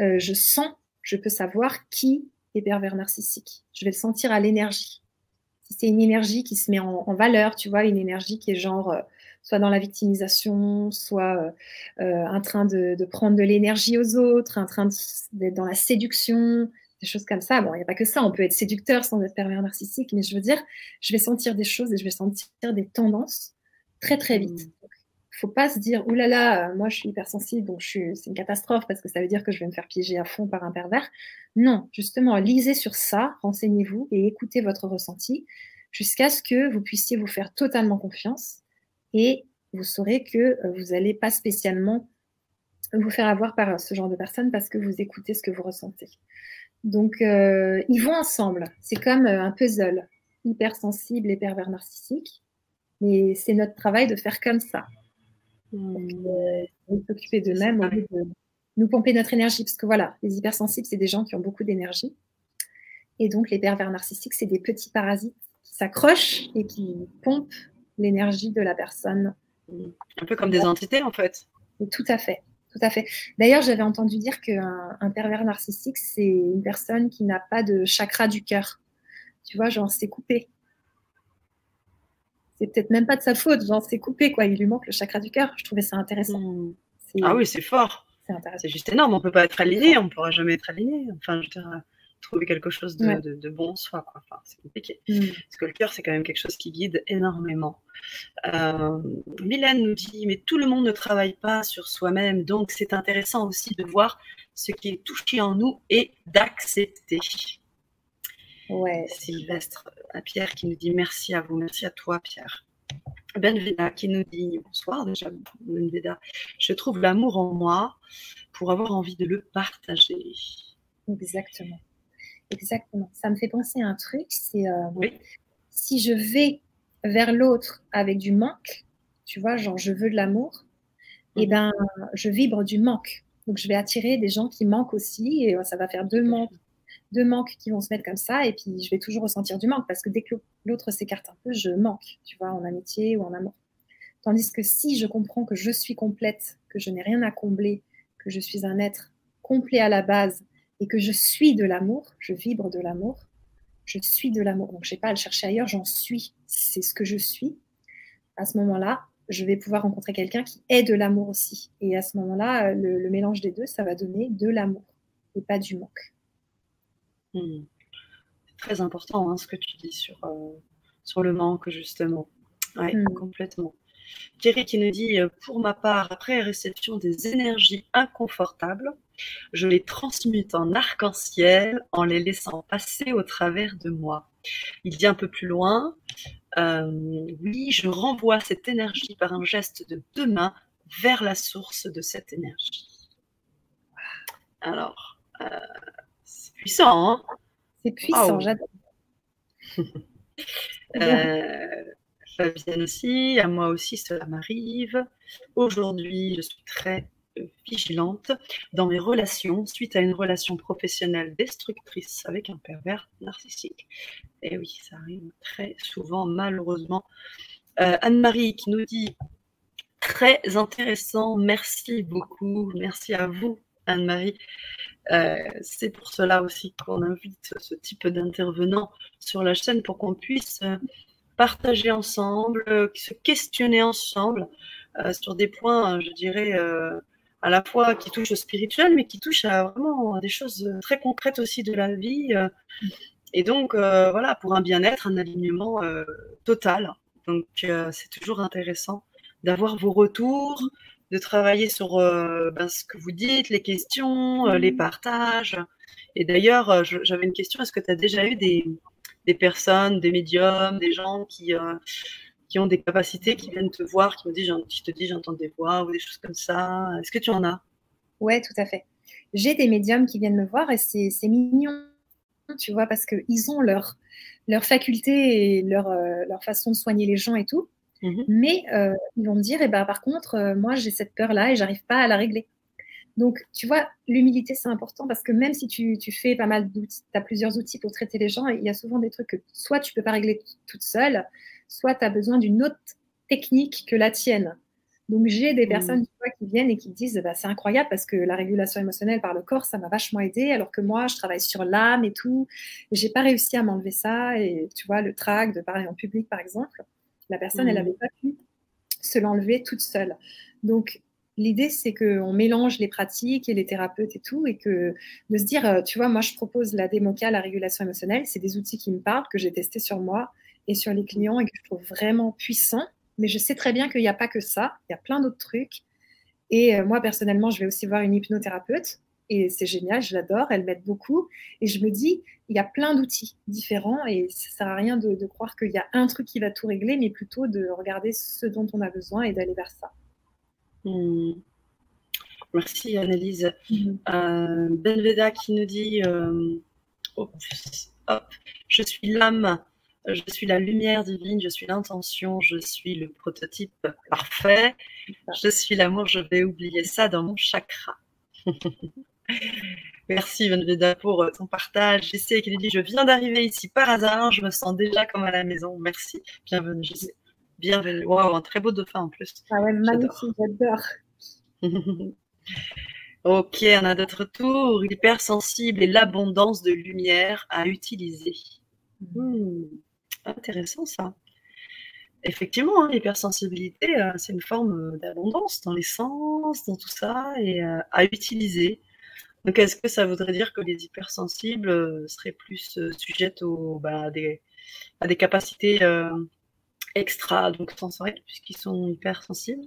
euh, je sens, je peux savoir qui est pervers narcissique. Je vais le sentir à l'énergie. Si c'est une énergie qui se met en, valeur, tu vois, une énergie qui est genre euh, soit dans la victimisation, soit euh, en train de, de prendre de l'énergie aux autres, en train d'être dans la séduction, des choses comme ça. Bon, il n'y a pas que ça, on peut être séducteur sans être pervers narcissique, mais je veux dire, je vais sentir des choses et je vais sentir des tendances très très vite. Il mmh. ne faut pas se dire, oulala, là là, euh, moi je suis hypersensible, donc c'est une catastrophe parce que ça veut dire que je vais me faire piéger à fond par un pervers. Non, justement, lisez sur ça, renseignez-vous et écoutez votre ressenti jusqu'à ce que vous puissiez vous faire totalement confiance et vous saurez que euh, vous n'allez pas spécialement vous faire avoir par ce genre de personnes parce que vous écoutez ce que vous ressentez. Donc, euh, ils vont ensemble. C'est comme euh, un puzzle, hypersensible et pervers narcissique. Et c'est notre travail de faire comme ça. Hmm. Euh, s'occuper d'eux-mêmes au lieu de nous pomper notre énergie. Parce que voilà, les hypersensibles, c'est des gens qui ont beaucoup d'énergie. Et donc, les pervers narcissiques, c'est des petits parasites qui s'accrochent et qui pompent l'énergie de la personne. Un peu comme des entités, en fait. tout à fait tout à fait. D'ailleurs, j'avais entendu dire qu'un un pervers narcissique, c'est une personne qui n'a pas de chakra du cœur. Tu vois, genre, c'est coupé. c'est peut-être même pas de sa faute, genre c'est coupé quoi, il lui manque le chakra du cœur. Je trouvais ça intéressant. Hmm. Ah oui, c'est fort. C'est juste énorme. On peut pas être aligné, on pourra jamais être aligné. Enfin, je dirais trouver quelque chose de, bon en soi. Enfin, c'est compliqué. Mm. Parce que le cœur, c'est quand même quelque chose qui guide énormément. Euh, Mylène nous dit, mais tout le monde ne travaille pas sur soi-même, donc c'est intéressant aussi de voir ce qui est touché en nous et d'accepter. Ouais. Sylvestre à euh, Pierre qui nous dit merci à vous, merci à toi Pierre. Benveda qui nous dit bonsoir déjà Benveda, je trouve l'amour en moi pour avoir envie de le partager. Exactement. Exactement. Ça me fait penser à un truc, c'est euh, si je vais vers l'autre avec du manque, tu vois, genre je veux de l'amour, et eh mhm. ben je vibre du manque. Donc je vais attirer des gens qui manquent aussi, et ça va faire deux manques, deux manques qui vont se mettre comme ça, et puis je vais toujours ressentir du manque parce que dès que l'autre s'écarte un peu, je manque, tu vois, en amitié ou en amour. Tandis que si je comprends que je suis complète, que je n'ai rien à combler, que je suis un être complet à la base et que je suis de l'amour, je vibre de l'amour, je suis de l'amour. Donc, je n'ai pas à le chercher ailleurs, j'en suis. C'est ce que je suis. À ce moment-là, je vais pouvoir rencontrer quelqu'un qui est de l'amour aussi. Et à ce moment-là, le, mélange des deux, ça va donner de l'amour et pas du manque. Hmm. C'est très important hein, ce que tu dis sur, euh, sur le manque, justement. Oui, hmm. complètement. Thierry qui nous dit euh, Pour ma part, après réception des énergies inconfortables, je les transmute en arc-en-ciel en les laissant passer au travers de moi. Il dit un peu plus loin euh, Oui, je renvoie cette énergie par un geste de deux mains vers la source de cette énergie. Alors, euh, c'est puissant, hein? C'est puissant, j'adore. [LAUGHS] Fabienne aussi, à moi aussi cela m'arrive. Aujourd'hui, je suis très euh, vigilante dans mes relations suite à une relation professionnelle destructrice avec un pervers narcissique. Et oui, ça arrive très souvent, malheureusement. Euh, Anne-Marie qui nous dit très intéressant, merci beaucoup, merci à vous, Anne-Marie. Euh, c'est pour cela aussi qu'on invite ce type d'intervenants sur la chaîne pour qu'on puisse partager ensemble, euh, se questionner ensemble euh, sur des points, je dirais, euh, à la fois qui touchent au spirituel, mais qui touchent à vraiment des choses très concrètes aussi de la vie. et donc, voilà, pour un bien-être, un alignement total. Donc, c'est toujours intéressant d'avoir vos retours, de travailler sur ben, ce que vous dites, les questions, les partages. Et d'ailleurs, j'avais une question, est-ce que tu as déjà eu des, des personnes, des médiums, des gens qui, euh, qui ont des capacités, qui viennent te voir, qui, me disent, qui te disent j'entends des voix ou des choses comme ça. Est-ce que tu en as? Ouais, tout à fait. J'ai des médiums qui viennent me voir et c'est mignon, tu vois, parce qu'ils ont leur, leur faculté et leur, euh, leur façon de soigner les gens et tout. Mmh Mais euh, ils vont me dire, eh ben, par contre, moi, j'ai cette peur-là et j'arrive pas à la régler. Donc, tu vois, l'humilité, c'est important parce que même si tu, fais pas mal d'outils, tu as plusieurs outils pour traiter les gens, il y a souvent des trucs que soit tu peux pas régler toute seule, soit tu as besoin d'une autre technique que la tienne. Donc, j'ai des mmh. personnes qui viennent et qui disent bah, c'est incroyable parce que la régulation émotionnelle par le corps, ça m'a vachement aidé, alors que moi, je travaille sur l'âme et tout. J'ai pas réussi à m'enlever ça. Et tu vois, le trac de parler en public, par exemple, la personne, elle n'avait mmh. pas pu se l'enlever toute seule. Donc, L'idée, c'est qu'on mélange les pratiques et les thérapeutes et tout, et que de se dire, euh, tu vois, moi, je propose la démoca, la régulation émotionnelle, c'est des outils qui me parlent, que j'ai testés sur moi et sur les clients et que je trouve vraiment puissants. Mais je sais très bien qu'il n'y a pas que ça, il y a plein d'autres trucs. Et euh, moi, personnellement, je vais aussi voir une hypnothérapeute et c'est génial, je l'adore, elle m'aide beaucoup. Et je me dis, il y a plein d'outils différents et ça ne sert à rien de, de croire qu'il y a un truc qui va tout régler, mais plutôt de regarder ce dont on a besoin et d'aller vers ça. Hmm. Merci Annelise. Mm euh, Benveda qui nous dit euh, Je suis l'âme, je suis la lumière divine, je suis l'intention, je suis le prototype parfait, je suis l'amour, je vais oublier ça dans mon chakra. [LAUGHS] Merci Benveda pour ton partage. J'essaie qui dit Je viens d'arriver ici par hasard, je me sens déjà comme à la maison. Merci. Bienvenue, Bienvenue. Waouh, un très beau dauphin en plus. Ah ouais, magnifique, j'adore. [LAUGHS] ok, on a d'autres tours. Hypersensible et l'abondance de lumière à utiliser. Hmm, intéressant ça. effectivement, hein, l'hypersensibilité, euh, c'est une forme d'abondance dans les sens, dans tout ça, et à utiliser. Donc, est-ce que ça voudrait dire que les hypersensibles seraient plus sujettes bah, des, à des capacités extra, donc sensorielles, puisqu'ils sont hypersensibles?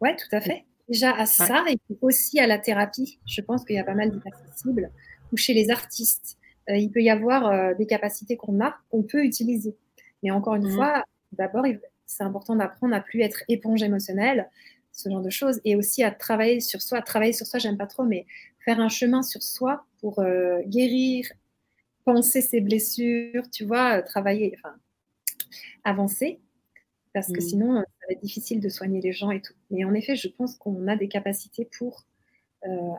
Oui, tout à fait. Déjà à ça, et aussi à la thérapie. Je pense qu'il y a pas mal d'hypersensibles, ou chez les artistes. Il peut y avoir des capacités qu'on a, qu'on peut utiliser. Mais encore une mmh. fois, d'abord, c'est important d'apprendre à plus être éponge émotionnelle, ce genre de choses, et aussi à travailler sur soi. Travailler sur soi, j'aime pas trop, mais faire un chemin sur soi pour euh, guérir, penser ses blessures, tu vois, euh, travailler, enfin, avancer, parce que mmh. sinon, euh, ça va être difficile de soigner les gens et tout. Mais en effet, je pense qu'on a des capacités pour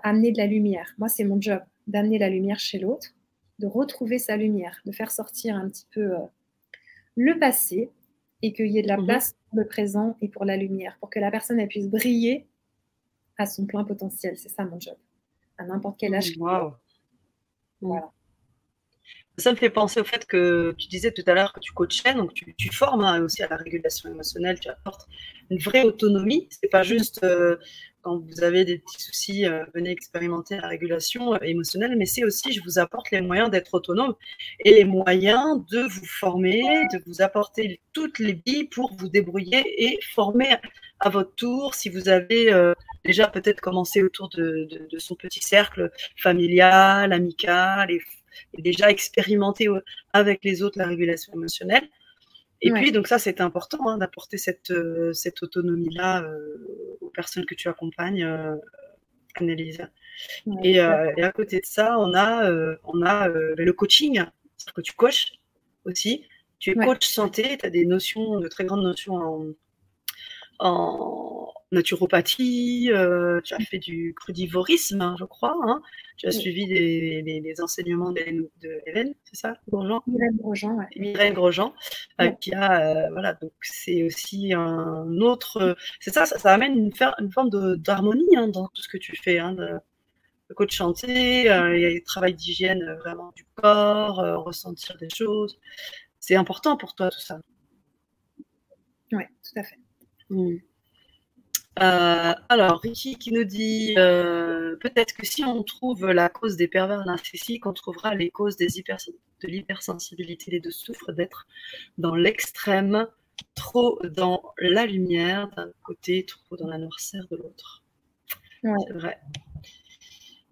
amener de la lumière. Moi, c'est mon job, d'amener la lumière chez l'autre, de retrouver sa lumière, de faire sortir un petit peu le passé et qu'il y ait de la mmh place pour le présent et pour la lumière, pour que la personne elle puisse briller à son plein potentiel. C'est ça mon job, à n'importe quel âge. Wow. Voilà. Ça me fait penser au fait que tu disais tout à l'heure que tu coachais, donc tu, formes hein, aussi à la régulation émotionnelle, tu apportes une vraie autonomie. C'est pas juste euh, quand vous avez des petits soucis, euh, venez expérimenter la régulation euh, émotionnelle, mais c'est aussi, je vous apporte les moyens d'être autonome et les moyens de vous former, de vous apporter toutes les billes pour vous débrouiller et former à votre tour si vous avez déjà peut-être commencé autour de, son petit cercle familial, amical et déjà expérimenté avec les autres la régulation émotionnelle. Et puis, donc ça, c'est important hein, d'apporter cette, euh, cette autonomie-là euh, aux personnes que tu accompagnes, euh, Annelise. et, à côté de ça, on a, on a le coaching, c'est-à-dire que tu coaches aussi. Tu es coach santé, tu as des notions, de très grandes notions en, en naturopathie, euh, tu as fait du crudivorisme, hein, je crois. Hein. Tu as suivi les, enseignements d'Hélène, c'est ça, Grosjean? Mireille Grosjean, Mireille Grosjean, euh, qui a, euh, voilà, donc c'est aussi un autre, c'est ça, ça, amène une, une forme d'harmonie hein, dans tout ce que tu fais. Hein, de, coach chanter, il y a le travail d'hygiène vraiment du corps, ressentir des choses. C'est important pour toi tout ça. Oui, tout à fait. Hmm. Euh, alors, Ricky qui nous dit euh, peut-être que si on trouve la cause des pervers narcissiques, on trouvera les causes des de l'hypersensibilité. Les deux souffrent d'être dans l'extrême, trop dans la lumière d'un côté, trop dans la noirceur de l'autre. C'est vrai.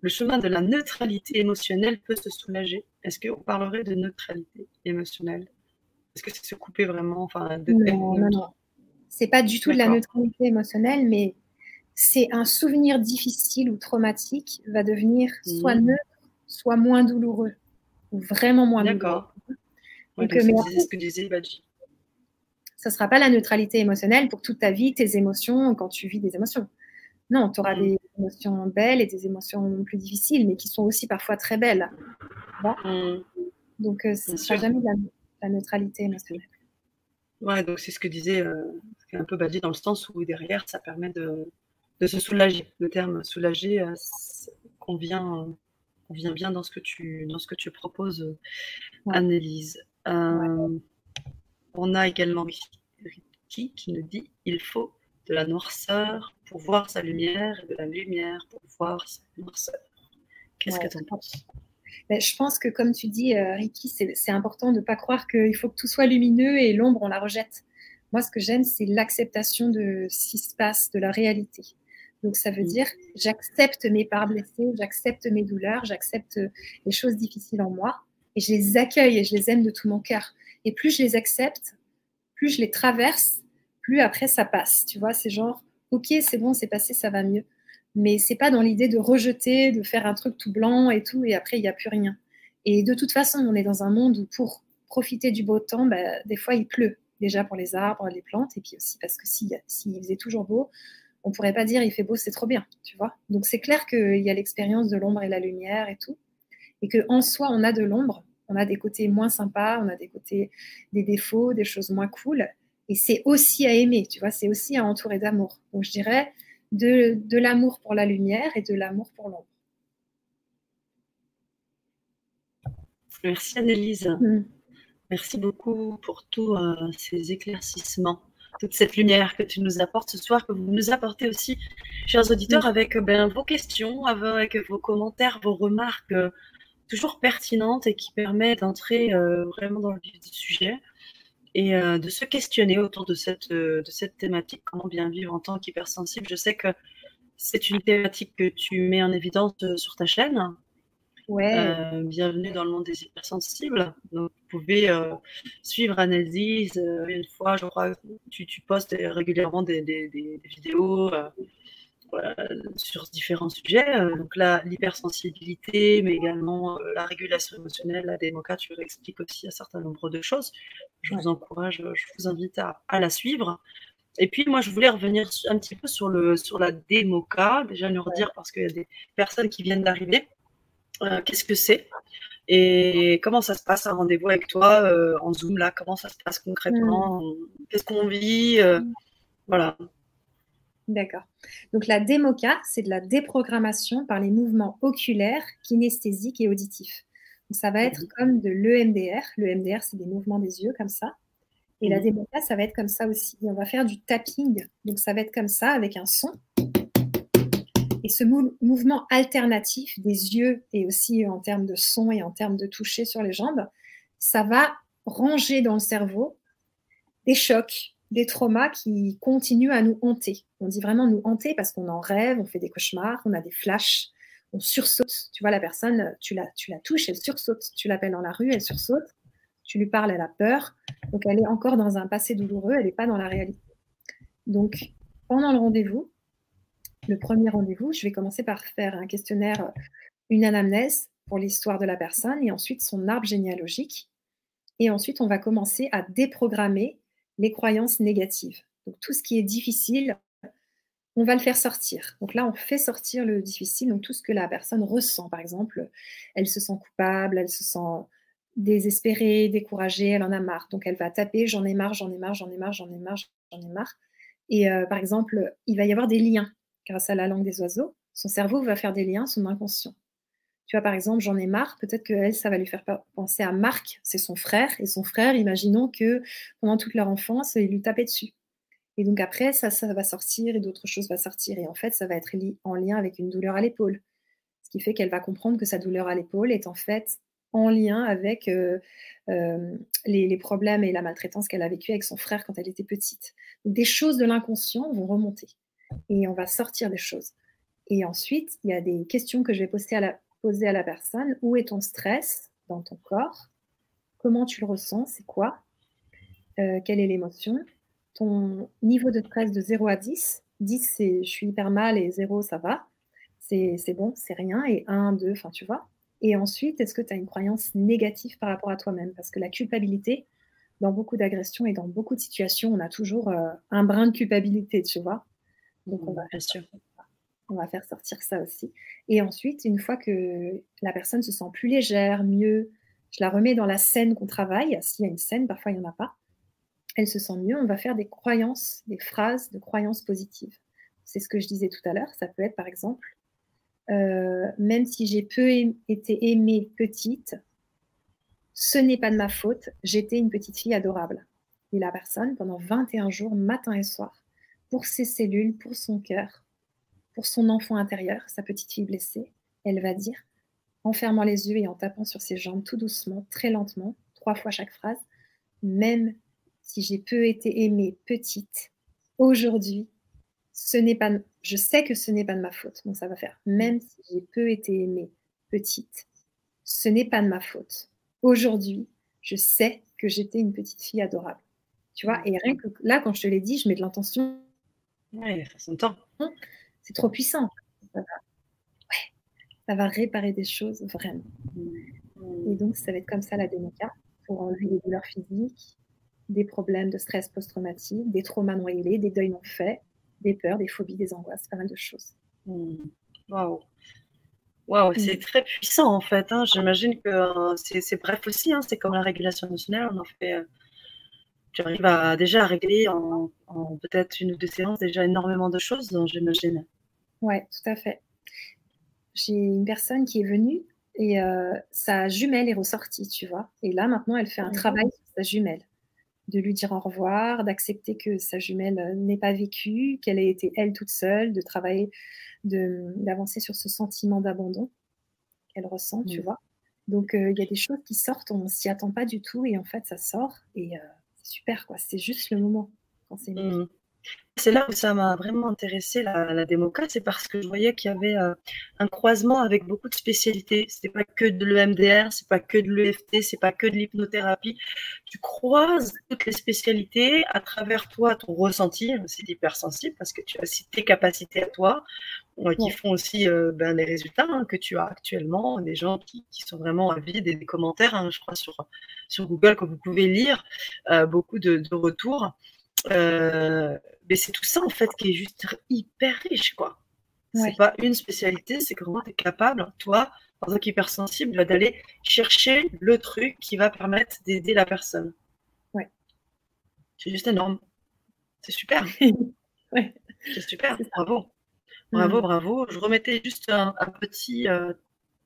Le chemin de la neutralité émotionnelle peut se soulager. Est-ce qu'on parlerait de neutralité émotionnelle? Est-ce que c'est se couper vraiment? Enfin, de non, non, non. C'est pas du tout de la neutralité émotionnelle, mais c'est un souvenir difficile ou traumatique va devenir soit mmh. neutre, soit moins douloureux, ou vraiment moins douloureux. D'accord. c'est ce que disait Badji. Ça ne sera pas la neutralité émotionnelle pour toute ta vie, tes émotions, quand tu vis des émotions. Non, tu auras mmh. des émotions belles et des émotions plus difficiles, mais qui sont aussi parfois très belles. Mmh. Donc, euh, ce ne sera jamais la neutralité émotionnelle. Ouais, donc c'est ce que disait, euh, un peu badé dans le sens où derrière, ça permet de, de se soulager. Le terme soulager euh, convient, convient bien dans ce que tu, dans ce que tu proposes, ouais. Annelise. Euh, on a également Ricky qui nous dit il faut de la noirceur pour voir sa lumière et de la lumière pour voir sa noirceur. Qu'est-ce que tu en penses? Ben, je pense que, comme tu dis, euh, Ricky, c'est important de ne pas croire qu'il faut que tout soit lumineux et l'ombre, on la rejette. Moi, ce que j'aime, c'est l'acceptation de ce qui se passe, de la réalité. Donc, ça veut mm. dire, j'accepte mes parts blessées, j'accepte mes douleurs, j'accepte les choses difficiles en moi et je les accueille et je les aime de tout mon cœur. Et plus je les accepte, plus je les traverse, plus après ça passe. Tu vois, c'est genre, ok, c'est bon, c'est passé, ça va mieux mais c'est pas dans l'idée de rejeter, de faire un truc tout blanc et tout, et après il n'y a plus rien. Et de toute façon, on est dans un monde où pour profiter du beau temps, bah, des fois il pleut, déjà pour les arbres, les plantes, et puis aussi parce que s'il faisait toujours beau, on pourrait pas dire il fait beau, c'est trop bien, tu vois. Donc c'est clair qu'il y a l'expérience de l'ombre et la lumière et tout, et que en soi on a de l'ombre, on a des côtés moins sympas, on a des côtés, des défauts, des choses moins cool, et c'est aussi à aimer, tu vois, c'est aussi à entourer d'amour. Donc je dirais, de, l'amour pour la lumière et de l'amour pour l'ombre. Merci Annelise. Mm. Merci beaucoup pour tous euh, ces éclaircissements, toute cette lumière que tu nous apportes ce soir, que vous nous apportez aussi, chers auditeurs, avec ben, vos questions, avec vos commentaires, vos remarques euh, toujours pertinentes et qui permettent d'entrer euh, vraiment dans le vif du sujet et de se questionner autour de cette, de cette thématique, comment bien vivre en tant qu'hypersensible. Je sais que c'est une thématique que tu mets en évidence sur ta chaîne, euh, bienvenue dans le monde des hypersensibles. Donc, vous pouvez euh, suivre Analyse. Euh, une fois, je crois, tu, tu postes régulièrement des, vidéos sur différents sujets. donc là, l'hypersensibilité, mais également la régulation émotionnelle, la démoca, tu expliques aussi un certain nombre de choses. Je vous encourage, je vous invite à, à, la suivre. Et puis, moi, je voulais revenir un petit peu sur, le, sur la démoca, déjà nous redire, parce qu'il y a des personnes qui viennent d'arriver. Euh, qu'est-ce que c'est? Et comment ça se passe un rendez-vous avec toi euh, en Zoom là? Comment ça se passe concrètement? Hmm. Qu'est-ce qu'on vit euh, Voilà. D'accord. Donc la démoca, c'est de la déprogrammation par les mouvements oculaires, kinesthésiques et auditifs. ça va être comme de l'EMDR. L'EMDR, c'est des mouvements des yeux comme ça. Et la démoca, ça va être comme ça aussi. on va faire du tapping. Donc ça va être comme ça avec un son. Et ce mouvement alternatif des yeux et aussi en termes de son et en termes de toucher sur les jambes, ça va ranger dans le cerveau des chocs, des traumas qui continuent à nous hanter. On dit vraiment nous hanter parce qu'on en rêve, on fait des cauchemars, on a des flashs, on sursaute. Tu vois, la personne, tu la, touches, elle sursaute. Tu l'appelles dans la rue, elle sursaute. Tu lui parles, elle a peur. Donc, elle est encore dans un passé douloureux, elle n'est pas dans la réalité. Donc, pendant le rendez-vous, le premier rendez-vous, je vais commencer par faire un questionnaire, une anamnèse pour l'histoire de la personne et ensuite son arbre généalogique. Et ensuite, on va commencer à déprogrammer les croyances négatives. Donc tout ce qui est difficile, on va le faire sortir. Donc là, on fait sortir le difficile, donc tout ce que la personne ressent. Par exemple, elle se sent coupable, elle se sent désespérée, découragée, elle en a marre. Donc elle va taper j'en ai marre, j'en ai marre, j'en ai marre, j'en ai marre, j'en ai marre. Et euh, par exemple, il va y avoir des liens grâce à la langue des oiseaux, son cerveau va faire des liens, son inconscient. Tu vois, par exemple, j'en ai marre, peut-être que elle, ça va lui faire penser à Marc, c'est son frère, et son frère, imaginons que pendant toute leur enfance, il lui tapait dessus. Et donc après, ça, ça va sortir et d'autres choses vont sortir. Et en fait, ça va être en lien avec une douleur à l'épaule. Ce qui fait qu'elle va comprendre que sa douleur à l'épaule est en fait en lien avec euh, euh, les, les, problèmes et la maltraitance qu'elle a vécue avec son frère quand elle était petite. Donc, des choses de l'inconscient vont remonter et on va sortir des choses. Et ensuite, il y a des questions que je vais poser à la, poser à la personne. Où est ton stress dans ton corps? Comment tu le ressens? C'est quoi? Euh, Quelle est l'émotion? Ton niveau de stress de 0 à 10. 10, c'est je suis hyper mal et 0, ça va. C'est bon, c'est rien. Et 1, 2, enfin, tu vois. Et ensuite, est-ce que tu as une croyance négative par rapport à toi-même? Parce que la culpabilité, dans beaucoup d'agressions et dans beaucoup de situations, on a toujours euh, un brin de culpabilité, tu vois. Donc, on va, faire on va faire sortir ça aussi. Et ensuite, une fois que la personne se sent plus légère, mieux, je la remets dans la scène qu'on travaille. S'il y a une scène, parfois il n'y en a pas. Elle se sent mieux. On va faire des croyances, des phrases de croyances positives. C'est ce que je disais tout à l'heure. Ça peut être par exemple, euh, même si j'ai peu été aimée petite, ce n'est pas de ma faute, j'étais une petite fille adorable. Et la personne, pendant 21 jours, matin et soir, pour ses cellules, pour son cœur, pour son enfant intérieur, sa petite fille blessée, elle va dire, en fermant les yeux et en tapant sur ses jambes tout doucement, très lentement, trois fois chaque phrase, même si j'ai peu été aimée petite, aujourd'hui, ce n'est pas, je sais que ce n'est pas de ma faute. Donc ça va faire, même si j'ai peu été aimée petite, ce n'est pas de ma faute. Aujourd'hui, je sais que j'étais une petite fille adorable. Tu vois, et rien que là, quand je te l'ai dit, je mets de l'intention Ouais, son temps. C'est trop puissant. Ça va, réparer des choses vraiment. Et donc, ça va être comme ça la démoca pour enlever des douleurs physiques, des problèmes de stress post-traumatique, des traumas noyés, des deuils non faits, des peurs, des phobies, des angoisses, pas mal de choses. Hmm. Waouh! Waouh, c'est hmm. très puissant en fait. Hein. J'imagine que euh, c'est bref aussi. Hein. C'est comme la régulation émotionnelle. On en fait euh, tu arrives à déjà régler en, peut-être une ou deux séances déjà énormément de choses, j'imagine. Ouais, tout à fait. J'ai une personne qui est venue Et euh, sa jumelle est ressortie, tu vois. Et là, maintenant, elle fait un travail sur sa jumelle. De lui dire au revoir, d'accepter que sa jumelle n'est pas vécue, qu'elle ait été elle toute seule, de travailler, d'avancer sur ce sentiment d'abandon qu'elle ressent, tu vois. Donc, il y a des choses qui sortent, on s'y attend pas du tout, et en fait, ça sort, et super, quoi. C'est juste le moment quand c'est mmh. C'est là où ça m'a vraiment intéressé la, la démoca, c'est parce que je voyais qu'il y avait euh, un croisement avec beaucoup de spécialités. C'était pas que de l'EMDR, c'est pas que de l'EFT, c'est pas que de l'hypnothérapie. Tu croises toutes les spécialités à travers toi, ton ressenti. C'est hypersensible parce que tu as aussi tes capacités à toi euh, qui font aussi euh, ben, les résultats hein, que tu as actuellement. Des gens qui, sont vraiment avides et des commentaires, hein, je crois, sur, sur Google que vous pouvez lire, beaucoup de, de retours. Euh, mais c'est tout ça en fait qui est juste hyper riche quoi. C'est pas une spécialité, c'est vraiment tu es capable, toi, en tant qu'hypersensible, d'aller chercher le truc qui va permettre d'aider la personne. Ouais. C'est juste énorme. C'est super. [LAUGHS] ouais. C'est super. Bravo. Bravo, bravo. Je remettais juste un, petit euh,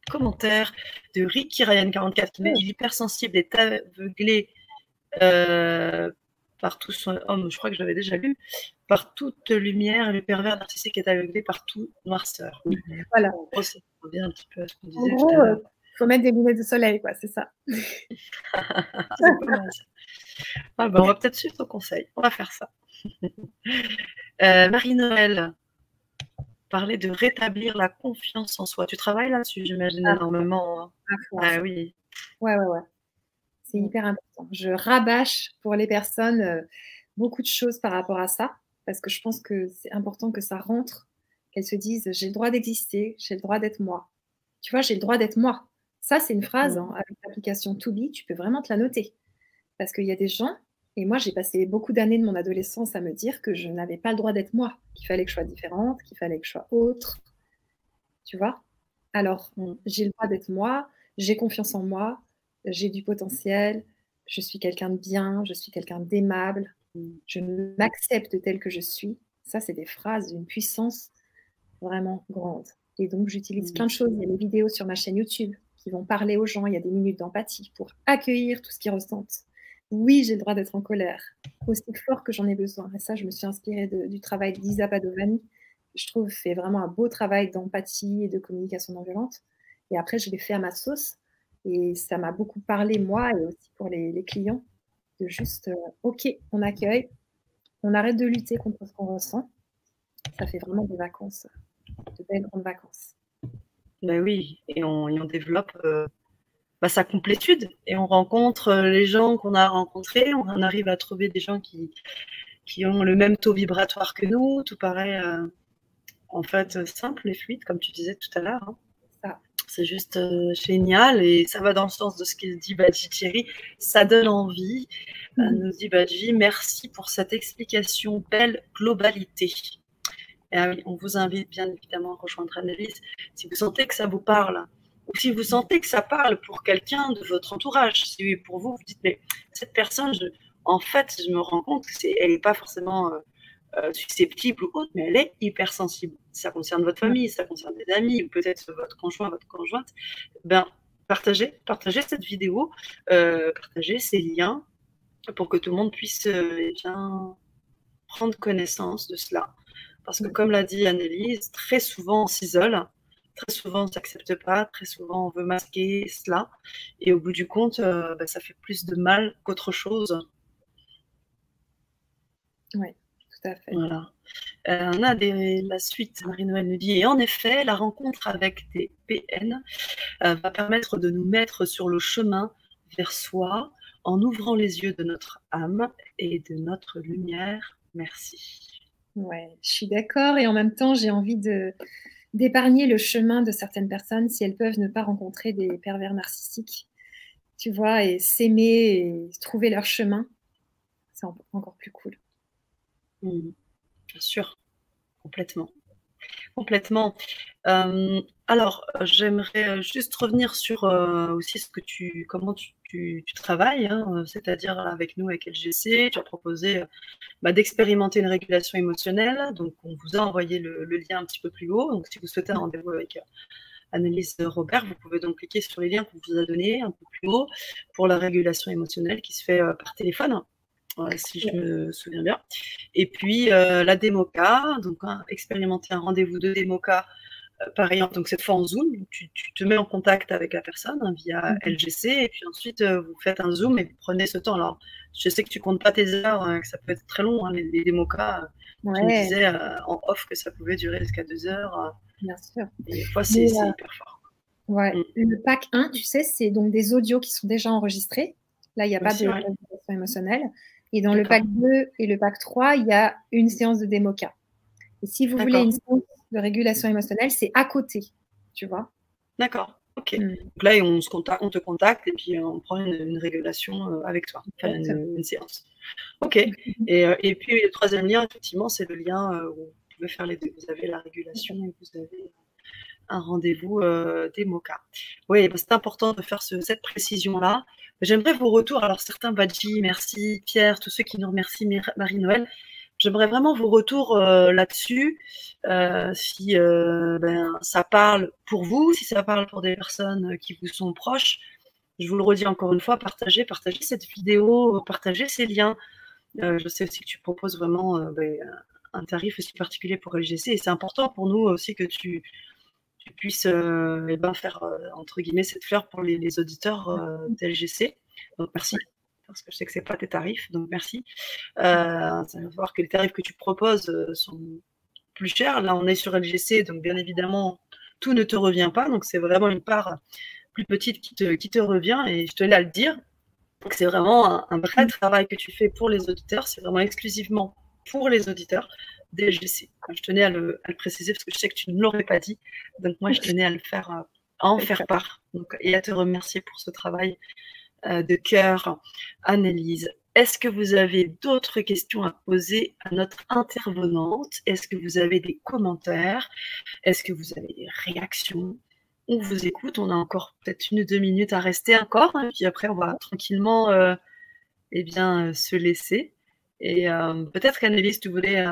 commentaire de Ricky Ryan44 qui dit l'hypersensible est aveuglé euh, par tout son homme, je crois que je l'avais déjà lu, par toute lumière, le pervers narcissique est aveuglé par toute noirceur. Voilà. On revient un petit peu à ce qu'on disait. En gros, il faut mettre des lunettes de soleil, quoi, c'est ça. [LAUGHS] Ah, ben, on va peut-être suivre ton conseil. On va faire ça. [LAUGHS] Euh, Marie-Noël, parler de rétablir la confiance en soi. Tu travailles là-dessus, j'imagine, ah. énormément. Hein. Ah, oui. Ouais, ouais, ouais. C'est mmh. hyper important. Je rabâche pour les personnes euh, beaucoup de choses par rapport à ça, parce que je pense que c'est important que ça rentre, qu'elles se disent j'ai le droit d'exister, j'ai le droit d'être moi. Tu vois, j'ai le droit d'être moi. Ça, c'est une phrase mmh. hein, avec l'application Be, tu peux vraiment te la noter. Parce qu'il y a des gens, et moi j'ai passé beaucoup d'années de mon adolescence à me dire que je n'avais pas le droit d'être moi, qu'il fallait que je sois différente, qu'il fallait que je sois autre. Tu vois? Alors, mmh. j'ai le droit d'être moi, j'ai confiance en moi, j'ai du potentiel, je suis quelqu'un de bien, je suis quelqu'un d'aimable, je m'accepte tel que je suis. Ça, c'est des phrases d'une puissance vraiment grande. Et donc, j'utilise plein de choses. Il y a des vidéos sur ma chaîne YouTube qui vont parler aux gens. Il y a des minutes d'empathie pour accueillir tout ce qu'ils ressentent. Oui, j'ai le droit d'être en colère, aussi fort que j'en ai besoin. Et ça, je me suis inspirée du travail d'Isa Padovani. Je trouve fait vraiment un beau travail d'empathie et de communication non violente. Et après, je l'ai fait à ma sauce et ça m'a beaucoup parlé, moi, et aussi pour les, clients, de juste, euh, OK, on accueille, on arrête de lutter contre ce qu'on ressent. Ça fait vraiment des vacances, de belles grandes vacances. Ben oui, et on, développe euh, bah, sa complétude, et on rencontre euh, les gens qu'on a rencontrés, on arrive à trouver des gens qui, qui ont le même taux vibratoire que nous, tout paraît en fait simple et fluide, comme tu disais tout à l'heure. Hein. C'est juste euh, génial et ça va dans le sens de ce qu'il dit Badji Thierry. Ça donne envie. Euh, mhm. nous dit Badji, merci pour cette explication, belle globalité. Et, ah on vous invite bien évidemment à rejoindre Annelise si vous sentez que ça vous parle ou si vous sentez que ça parle pour quelqu'un de votre entourage. Si oui, pour vous, vous dites, mais cette personne, en fait, je me rends compte qu'elle n'est pas forcément euh, euh, susceptible ou autre, mais elle est hypersensible. Ça concerne votre famille, ça concerne des amis, ou peut-être votre conjoint, votre conjointe. Ben, partagez, partagez cette vidéo, euh, partagez ces liens pour que tout le monde puisse euh, eh bien, prendre connaissance de cela. Parce que comme l'a dit Annelise, très souvent on s'isole, très souvent on ne s'accepte pas, très souvent on veut masquer cela, et au bout du compte, ben, ça fait plus de mal qu'autre chose. Oui. Voilà. Euh, on a la suite, Marie-Noël nous dit, et en effet, la rencontre avec des PN euh, va permettre de nous mettre sur le chemin vers soi en ouvrant les yeux de notre âme et de notre lumière. Merci. Ouais, je suis d'accord et en même temps, j'ai envie de d'épargner le chemin de certaines personnes si elles peuvent ne pas rencontrer des pervers narcissiques, tu vois, et s'aimer et trouver leur chemin. C'est encore plus cool. Mmh. Bien sûr, complètement. Complètement. Alors, j'aimerais euh, juste revenir sur euh, aussi ce que tu, comment tu, travailles, hein, c'est-à-dire avec nous, avec LGC, tu as proposé bah, d'expérimenter une régulation émotionnelle. Donc, on vous a envoyé le, lien un petit peu plus haut. Donc, si vous souhaitez un rendez-vous avec, Annelise Robert. Vous pouvez donc cliquer sur les liens qu'on vous a donnés un peu plus haut pour la régulation émotionnelle qui se fait par téléphone si je me souviens bien. Et puis la démoca, donc hein, expérimenter un rendez-vous de démoca euh, pareil, donc cette fois en Zoom, tu, te mets en contact avec la personne hein, via mhm. LGC et puis ensuite euh, vous faites un Zoom et vous prenez ce temps. Alors, je sais que tu comptes pas tes heures, hein, que ça peut être très long, hein, les, les démocas. Euh, tu me disais en off que ça pouvait durer jusqu'à deux heures. Bien sûr. Et des fois, c'est hyper fort. Ouais. Mm. Le pack 1, tu sais, c'est donc des audios qui sont déjà enregistrés. Là, il n'y a pas de régulation émotionnelle. Et dans le pack 2 et le pack 3, il y a une séance de démoca. Et si vous voulez une séance de régulation émotionnelle, c'est à côté, tu vois. D'accord. Ok. Mm. Donc là, on, se contacte, on te contacte et puis on prend une, régulation euh, avec toi, enfin, une, séance. Ok. [LAUGHS] Et, euh, et, puis le troisième lien, effectivement, c'est le lien euh, où vous pouvez faire les deux. Vous avez la régulation et vous avez un rendez-vous des moca. Oui, bah, c'est important de faire cette précision-là. J'aimerais vos retours. Alors certains, Badji, merci, Pierre, tous ceux qui nous remercient, Marie-Noël. J'aimerais vraiment vos retours euh, là-dessus, euh, si euh, ben, ça parle pour vous, si ça parle pour des personnes qui vous sont proches. Je vous le redis encore une fois, partagez, partagez cette vidéo, partagez ces liens. je sais aussi que tu proposes vraiment ben, un tarif aussi particulier pour LGC et c'est important pour nous aussi que tu, puisses eh ben, faire entre guillemets cette fleur pour les, les auditeurs d'LGC. Donc merci parce que je sais que ce n'est pas tes tarifs, donc merci. Euh, ça va voir que les tarifs que tu proposes euh, sont plus chers. Là, on est sur LGC, donc bien évidemment, tout ne te revient pas. Donc, c'est vraiment une part plus petite qui te, qui te revient. Et je tenais à le dire. Donc, c'est vraiment un, vrai travail que tu fais pour les auditeurs. C'est vraiment exclusivement pour les auditeurs des LGC. Je tenais à le, préciser parce que je sais que tu ne l'aurais pas dit. Donc, moi, je tenais à le faire, à en faire part. Donc, et à te remercier pour ce travail euh, de cœur, Annelise. Est-ce que vous avez d'autres questions à poser à notre intervenante? Est-ce que vous avez des commentaires? Est-ce que vous avez des réactions? On vous écoute. On a encore peut-être une ou deux minutes à rester encore. Hein, puis après, on va tranquillement euh, eh bien, euh, se laisser. Et peut-être qu'Annelise, tu voulais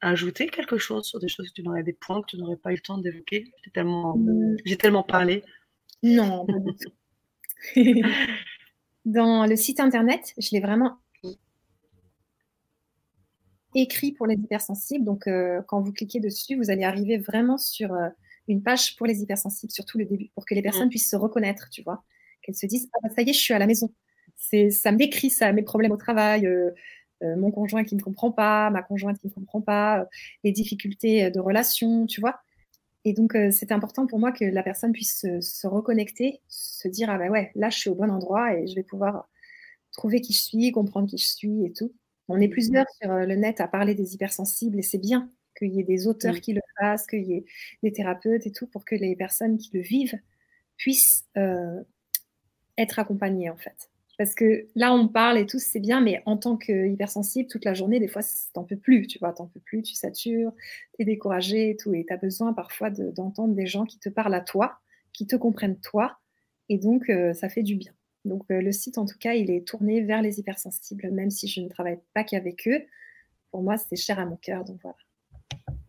ajouter quelque chose sur des choses que tu n'aurais des points que tu n'aurais pas eu le temps d'évoquer? J'ai tellement, j'ai tellement parlé. Non. [LAUGHS] Dans le site internet, je l'ai vraiment écrit pour les hypersensibles. Donc, euh, quand vous cliquez dessus, vous allez arriver vraiment sur euh, une page pour les hypersensibles, surtout le début, pour que les personnes mm. puissent se reconnaître, tu vois. Qu'elles se disent, ah, bah, ça y est, je suis à la maison. C'est, ça me décrit ça, mes problèmes au travail, euh, mon conjoint qui ne comprend pas, ma conjointe qui ne comprend pas, les difficultés de relation, tu vois. Et donc, euh, c'est important pour moi que la personne puisse se, reconnecter, se dire Ah ben ouais, là, je suis au bon endroit et je vais pouvoir trouver qui je suis, comprendre qui je suis et tout. On est plusieurs sur euh, le net à parler des hypersensibles et c'est bien qu'il y ait des auteurs qui le fassent, qu'il y ait des thérapeutes et tout pour que les personnes qui le vivent puissent euh, être accompagnées en fait. Parce que là, on parle et tout, c'est bien, mais en tant que hypersensible, toute la journée, des fois, t'en peux plus, tu vois, t'en peux plus, tu satures, t'es découragé et tout, et t'as besoin parfois d'entendre des gens qui te parlent à toi, qui te comprennent toi, et donc euh, ça fait du bien. Donc euh, le site, en tout cas, il est tourné vers les hypersensibles, même si je ne travaille pas qu'avec eux. Pour moi, c'est cher à mon cœur, donc voilà.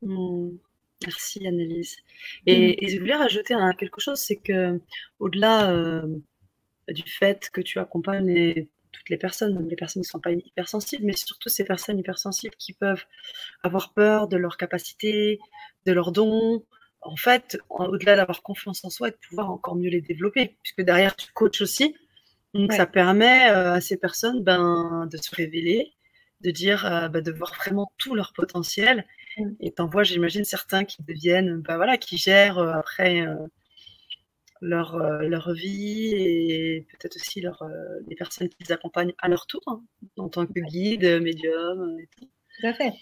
Mmh. Merci Annelise. Et, mmh. et, je voulais rajouter quelque chose, c'est que au-delà euh, du fait que tu accompagnes toutes les personnes, même les personnes qui ne sont pas hypersensibles, mais surtout ces personnes hypersensibles qui peuvent avoir peur de leurs capacités, de leurs dons. En fait, au-delà d'avoir confiance en soi et de pouvoir encore mieux les développer, puisque derrière tu coaches aussi. Donc ça permet euh, à ces personnes ben, de se révéler, de dire, euh, ben, de voir vraiment tout leur potentiel. Et t'en vois, j'imagine, certains qui deviennent, ben, voilà, qui gèrent euh, après euh, leur vie et peut-être aussi leur, euh, les personnes qui les accompagnent à leur tour, hein, en tant que guide, médium et tout. Tout à fait.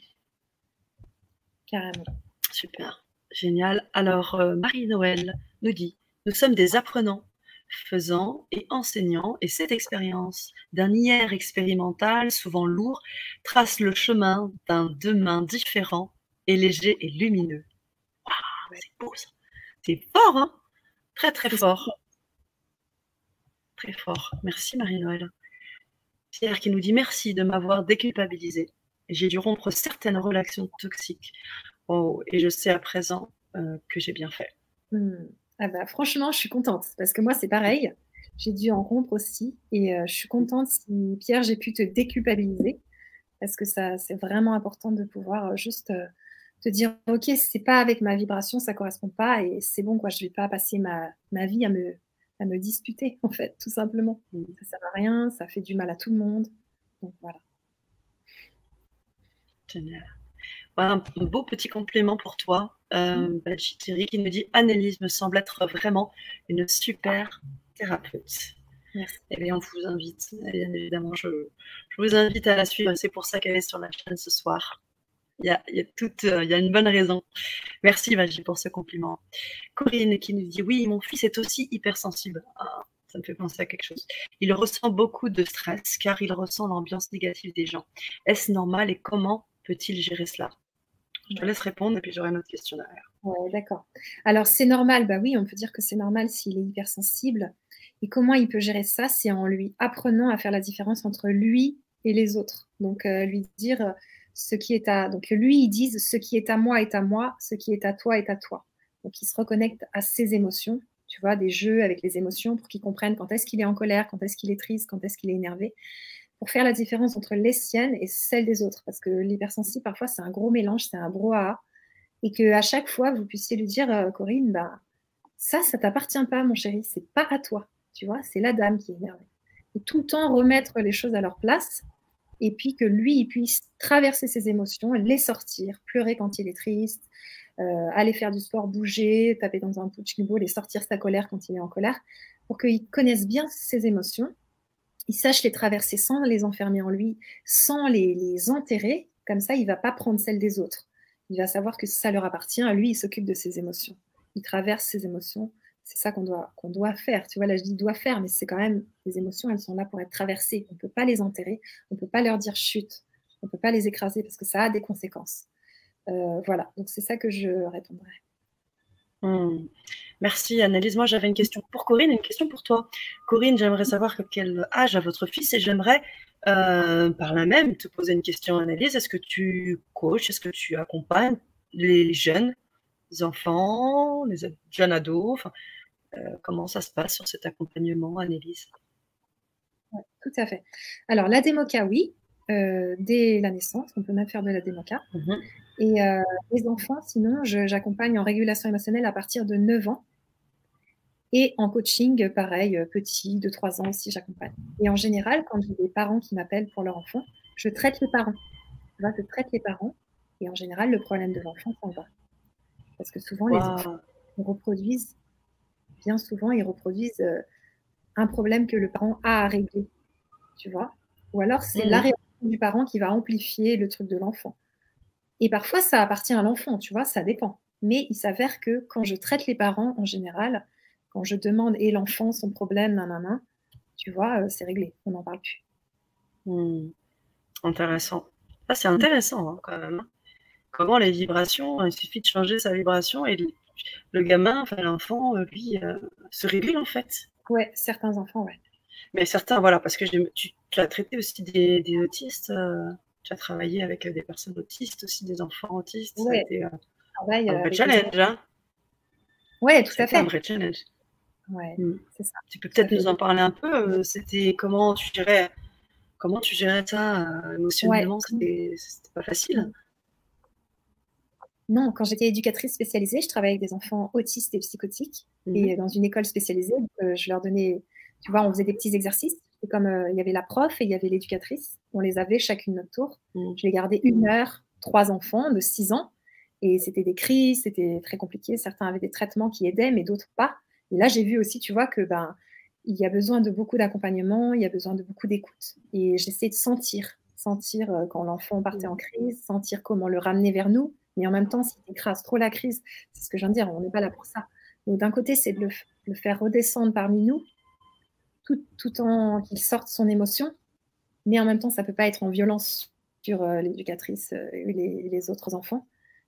Carrément. Super, génial. Alors, euh, Marie-Noël nous dit Nous sommes des apprenants, faisant et enseignant, et cette expérience d'un hier expérimental, souvent lourd, trace le chemin d'un demain différent et léger et lumineux. c'est beau ça. C'est fort, hein Très, très fort. Très fort. Merci Marie-Noël. Pierre qui nous dit merci de m'avoir déculpabilisé. J'ai dû rompre certaines relations toxiques. Oh, et je sais à présent euh, que j'ai bien fait. Hmm. Ah bah, franchement, je suis contente parce que moi, c'est pareil. J'ai dû en rompre aussi et euh, je suis contente si Pierre, j'ai pu te déculpabiliser parce que ça, c'est vraiment important de pouvoir juste te dire ok c'est pas avec ma vibration ça correspond pas et c'est bon quoi je vais pas passer ma, ma vie à me à me disputer [LAUGHS] en fait tout simplement mm. ça sert à rien ça fait du mal à tout le monde donc voilà génial un beau petit complément pour toi euh, mm. qui nous dit Annelise me semble être vraiment une super thérapeute Merci. Eh bien, on vous invite, bien évidemment, je, je vous invite à la suivre. C'est pour ça qu'elle est sur la chaîne ce soir. Euh, il y a une bonne raison. Merci Magie pour ce compliment. Corinne qui nous dit oui, mon fils est aussi hypersensible. Ah, ça me fait penser à quelque chose. Il ressent beaucoup de stress car il ressent l'ambiance négative des gens. Est-ce normal et comment peut-il gérer cela? Je te laisse répondre et puis j'aurai une autre question derrière. D'accord. Alors c'est normal, bah oui, on peut dire que c'est normal s'il est hypersensible. Et comment il peut gérer ça? C'est en lui apprenant à faire la différence entre lui et les autres. Donc euh, lui dire ce qui est à. Donc lui, ils disent ce qui est à moi est à moi, ce qui est à toi est à toi. Donc il se reconnecte à ses émotions, tu vois, des jeux avec les émotions pour qu'il comprenne quand est-ce qu'il est en colère, quand est-ce qu'il est triste, quand est-ce qu'il est énervé, pour faire la différence entre les siennes et celles des autres. Parce que l'hypersensible, parfois, c'est un gros mélange, c'est un brouhaha. Et qu'à chaque fois, vous puissiez lui dire, euh, Corinne, bah, ça, ça t'appartient pas, mon chéri, c'est pas à toi. Tu vois, c'est la dame qui est énervée. Et tout le temps remettre les choses à leur place et puis que lui, il puisse traverser ses émotions, les sortir, pleurer quand il est triste, euh, aller faire du sport, bouger, taper dans un punching et sortir sa colère quand il est en colère, pour qu'il connaisse bien ses émotions, il sache les traverser sans les enfermer en lui, sans les, les enterrer, comme ça, il va pas prendre celles des autres. Il va savoir que ça leur appartient, à lui, il s'occupe de ses émotions. Il traverse ses émotions c'est ça qu'on doit, doit faire. Tu vois, là, je dis doit faire, mais c'est quand même, les émotions, elles sont là pour être traversées. On ne peut pas les enterrer, on ne peut pas leur dire chute, on ne peut pas les écraser parce que ça a des conséquences. Euh, voilà, donc c'est ça que je répondrai. Hmm. Merci Annelise. Moi j'avais une question pour Corinne et une question pour toi. Corinne, j'aimerais savoir quel âge a votre fils et j'aimerais euh, par là même te poser une question Annelise. Est-ce que tu coaches, est-ce que tu accompagnes les jeunes, enfants, les jeunes ados? Comment ça se passe sur cet accompagnement, Annelise? Tout à fait. Alors, la démoca, oui, euh, dès la naissance, on peut même faire de la démoca. Mhm. Et euh, les enfants, sinon, j'accompagne en régulation émotionnelle à partir de 9 ans. Et en coaching, pareil, petit, de 3 ans aussi, j'accompagne. Et en général, quand j'ai des parents qui m'appellent pour leur enfant, je traite les parents. je traite les parents. Et en général, le problème de l'enfant s'en va. Parce que souvent, les enfants reproduisent bien souvent, ils reproduisent euh, un problème que le parent a à régler, tu vois. Ou alors, c'est la mmh. réaction du parent qui va amplifier le truc de l'enfant. Et parfois, ça appartient à l'enfant, tu vois, ça dépend. Mais il s'avère que quand je traite les parents, en général, quand je demande et l'enfant son problème, nanana, tu vois, euh, c'est réglé, on n'en parle plus. Mmh. Intéressant. Ah, c'est intéressant hein, quand même. Hein. Comment les vibrations, il suffit de changer sa vibration et le gamin, enfin l'enfant, euh, lui, euh, se régule en fait. Ouais, certains enfants, ouais. Mais certains, voilà, parce que tu, as traité aussi des, autistes, euh, tu as travaillé avec des personnes autistes aussi, des enfants autistes. Ouais. Ça un vrai challenge, hein Ouais, tout à fait. un vrai challenge. Ouais, hmm. c'est ça. Tu peux peut-être nous en parler un peu. C'était comment tu gérais, comment tu gérais ça émotionnellement C'était pas facile. Non, quand j'étais éducatrice spécialisée, je travaillais avec des enfants autistes et psychotiques. Mhm. Et dans une école spécialisée, euh, je leur donnais, tu vois, on faisait des petits exercices. Et comme euh, il y avait la prof et il y avait l'éducatrice, on les avait chacune notre tour. Mhm. Je les gardais une heure, trois enfants de six ans. Et c'était des crises, c'était très compliqué. Certains avaient des traitements qui aidaient, mais d'autres pas. Et là, j'ai vu aussi, tu vois, que ben, il y a besoin de beaucoup d'accompagnement, il y a besoin de beaucoup d'écoute. Et j'essaie de sentir, sentir euh, quand l'enfant partait en crise, sentir comment le ramener vers nous, mais en même temps, s'il écrase trop la crise, c'est ce que je viens de dire, on n'est pas là pour ça. Donc d'un côté, c'est de le, faire redescendre parmi nous, tout, tout en qu'il sorte son émotion, mais en même temps, ça ne peut pas être en violence sur euh, l'éducatrice euh, et les, autres enfants.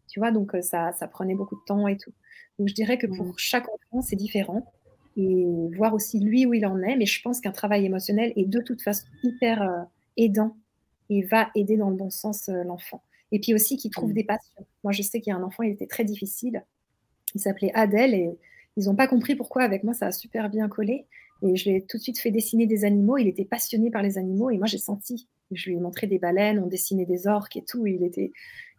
Tu vois, donc euh, ça, ça, prenait beaucoup de temps et tout. Donc je dirais que pour mmh. chaque enfant, c'est différent. Et voir aussi lui où il en est. Mais je pense qu'un travail émotionnel est de toute façon hyper aidant et va aider dans le bon sens l'enfant. Et puis aussi qu'il trouve mmh. des passions. Moi, je sais qu'il y a un enfant, il était très difficile. Il s'appelait Adèle et Ils n'ont pas compris pourquoi avec moi ça a super bien collé. Et je lui ai tout de suite fait dessiner des animaux. Il était passionné par les animaux et moi j'ai senti. Je lui ai montré des baleines, on dessinait des orques et tout. il était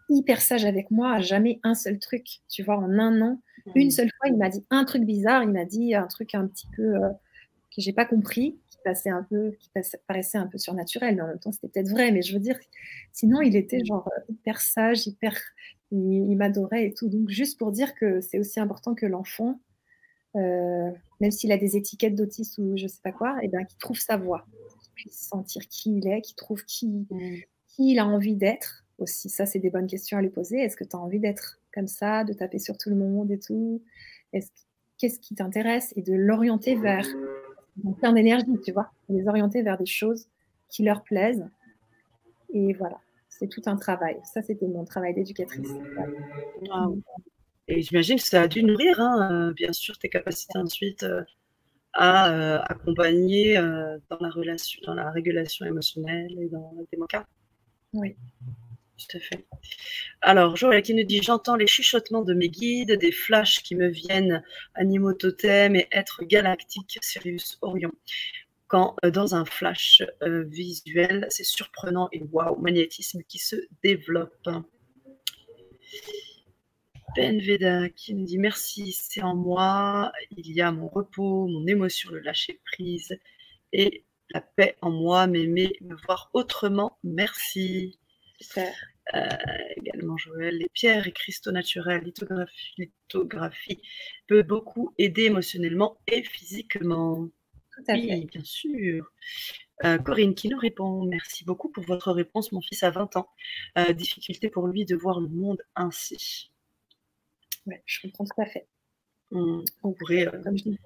hyper sage avec moi, jamais un seul truc. Tu vois, en un an, mmh. une seule fois, il m'a dit un truc bizarre. Il m'a dit un truc un petit peu euh, que j'ai pas compris, qui passait un peu, qui paraissait un peu surnaturel, mais en même temps c'était peut-être vrai. Mais je veux dire, sinon il était genre euh, hyper sage, hyper, il, m'adorait et tout. Donc juste pour dire que c'est aussi important que l'enfant, euh, même s'il a des étiquettes d'autiste ou je sais pas quoi, et eh ben qu'il trouve sa voix, qu'il puisse sentir qui il est, qu'il trouve qui, qui il a envie d'être aussi. Ça c'est des bonnes questions à lui poser. Est-ce que tu as envie d'être comme ça, de taper sur tout le monde et tout? Qu'est-ce qui t'intéresse? Et de l'orienter vers plein d'énergie, tu vois, les orienter vers des choses qui leur plaisent. Et voilà, c'est tout un travail. Ça, c'était mon travail d'éducatrice. Et j'imagine que ça a dû nourrir, hein, euh, bien sûr, tes capacités ensuite euh, à euh, accompagner dans la relation, dans la régulation émotionnelle et dans la démocratie. Oui. Tout à fait. Alors, Joël qui nous dit J'entends les chuchotements de mes guides, des flashs qui me viennent, animaux totems et êtres galactiques, Sirius Orion. Quand euh, dans un flash euh, visuel, c'est surprenant et waouh, magnétisme qui se développe. Ben Veda qui nous dit Merci, c'est en moi, il y a mon repos, mon émotion, le lâcher prise et la paix en moi, m'aimer, me voir autrement. Merci. Euh, également Joël, les pierres et cristaux naturels, lithographie, lithographie peut beaucoup aider émotionnellement et physiquement. Tout à oui, bien sûr. Euh, Corinne qui nous répond Merci beaucoup pour votre réponse. Mon fils a 20 ans. Euh, difficulté pour lui de voir le monde ainsi. Ouais, je comprends tout à fait. On, pourrait. Comme je dis,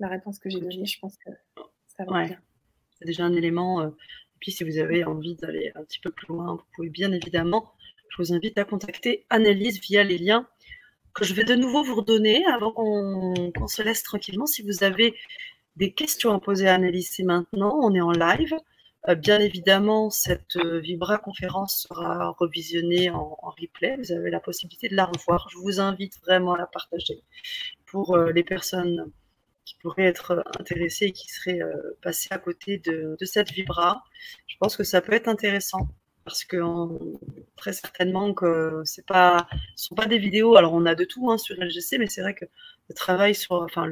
la réponse que j'ai donnée, je pense que ça va bien. C'est déjà un élément puis si vous avez envie d'aller un petit peu plus loin, vous pouvez bien évidemment, je vous invite à contacter Annelise via les liens que je vais de nouveau vous redonner avant qu'on se laisse tranquillement. Si vous avez des questions à poser à Annelise, c'est maintenant, on est en live. Euh, bien évidemment, cette euh, Vibra conférence sera revisionnée en, replay. Vous avez la possibilité de la revoir. Je vous invite vraiment à la partager pour euh, les personnes pourraient être intéressés et qui seraient euh, passés à côté de, cette vibra. Je pense que ça peut être intéressant parce que très certainement que c'est pas, ce sont pas des vidéos. Alors on a de tout hein, sur LGC, mais c'est vrai que le travail sur, enfin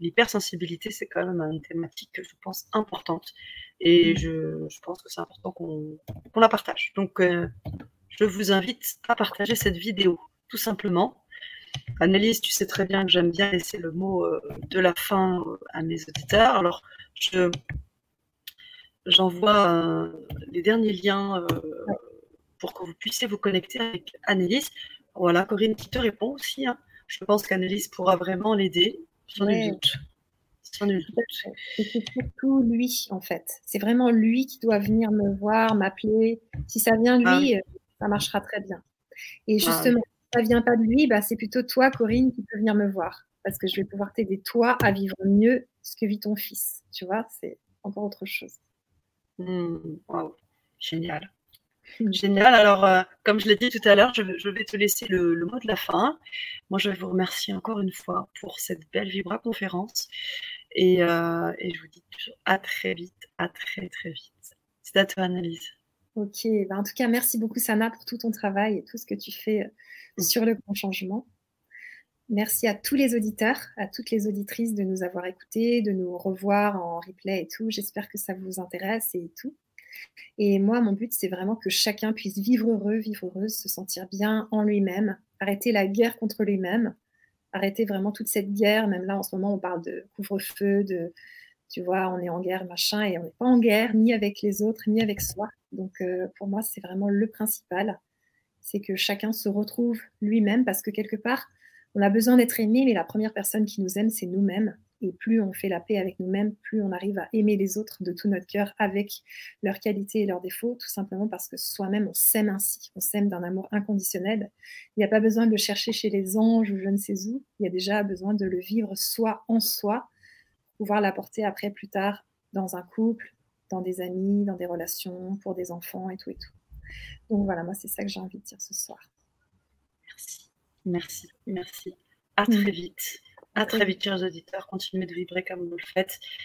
l'hypersensibilité, c'est quand même une thématique que je pense importante et je, pense que c'est important qu'on la partage. Donc euh, je vous invite à partager cette vidéo tout simplement Annelise, tu sais très bien que j'aime bien laisser le mot euh, de la fin euh, à mes auditeurs. Alors, je, j'envoie euh, les derniers liens pour que vous puissiez vous connecter avec Annelise. Voilà, Corinne qui te répond aussi. Hein. Je pense qu'Annelise pourra vraiment l'aider, sans nul doute. C'est surtout lui, en fait. C'est vraiment lui qui doit venir me voir, m'appeler. Si ça vient de lui, ah ça marchera très bien. Et ah justement, ça vient pas de lui, bah, c'est plutôt toi, Corinne, qui peut venir me voir. Parce que je vais pouvoir t'aider, toi, à vivre mieux ce que vit ton fils. Tu vois, c'est encore autre chose. Mmh, génial. Mmh. Génial. Alors, euh, comme je l'ai dit tout à l'heure, je, vais te laisser le, mot de la fin. Moi, je vais vous remercier encore une fois pour cette belle Vibra conférence. Et, euh, et je vous dis à très vite, à très, très vite. C'est à toi, Annalise. Ok, ben, en tout cas, merci beaucoup Sana pour tout ton travail et tout ce que tu fais euh, sur le grand changement. Merci à tous les auditeurs, à toutes les auditrices de nous avoir écoutés, de nous revoir en replay et tout. J'espère que ça vous intéresse et tout. Et moi, mon but, c'est vraiment que chacun puisse vivre heureux, vivre heureuse, se sentir bien en lui-même, arrêter la guerre contre lui-même, arrêter vraiment toute cette guerre. Même là, en ce moment, on parle de couvre-feu, de, tu vois, on est en guerre, machin, et on n'est pas en guerre ni avec les autres, ni avec soi. Donc, euh, pour moi, c'est vraiment le principal. C'est que chacun se retrouve lui-même parce que quelque part, on a besoin d'être aimé, mais la première personne qui nous aime, c'est nous-mêmes. Et plus on fait la paix avec nous-mêmes, plus on arrive à aimer les autres de tout notre cœur avec leurs qualités et leurs défauts, tout simplement parce que soi-même, on s'aime ainsi. On s'aime d'un amour inconditionnel. Il n'y a pas besoin de le chercher chez les anges ou je ne sais où. Il y a déjà besoin de le vivre soi en soi pouvoir l'apporter après, plus tard, dans un couple, dans des amis, dans des relations, pour des enfants et tout et tout. Donc voilà, moi, c'est ça que j'ai envie de dire ce soir. Merci, merci, merci. À très vite. À très vite, chers auditeurs. Continuez de vibrer comme vous le faites.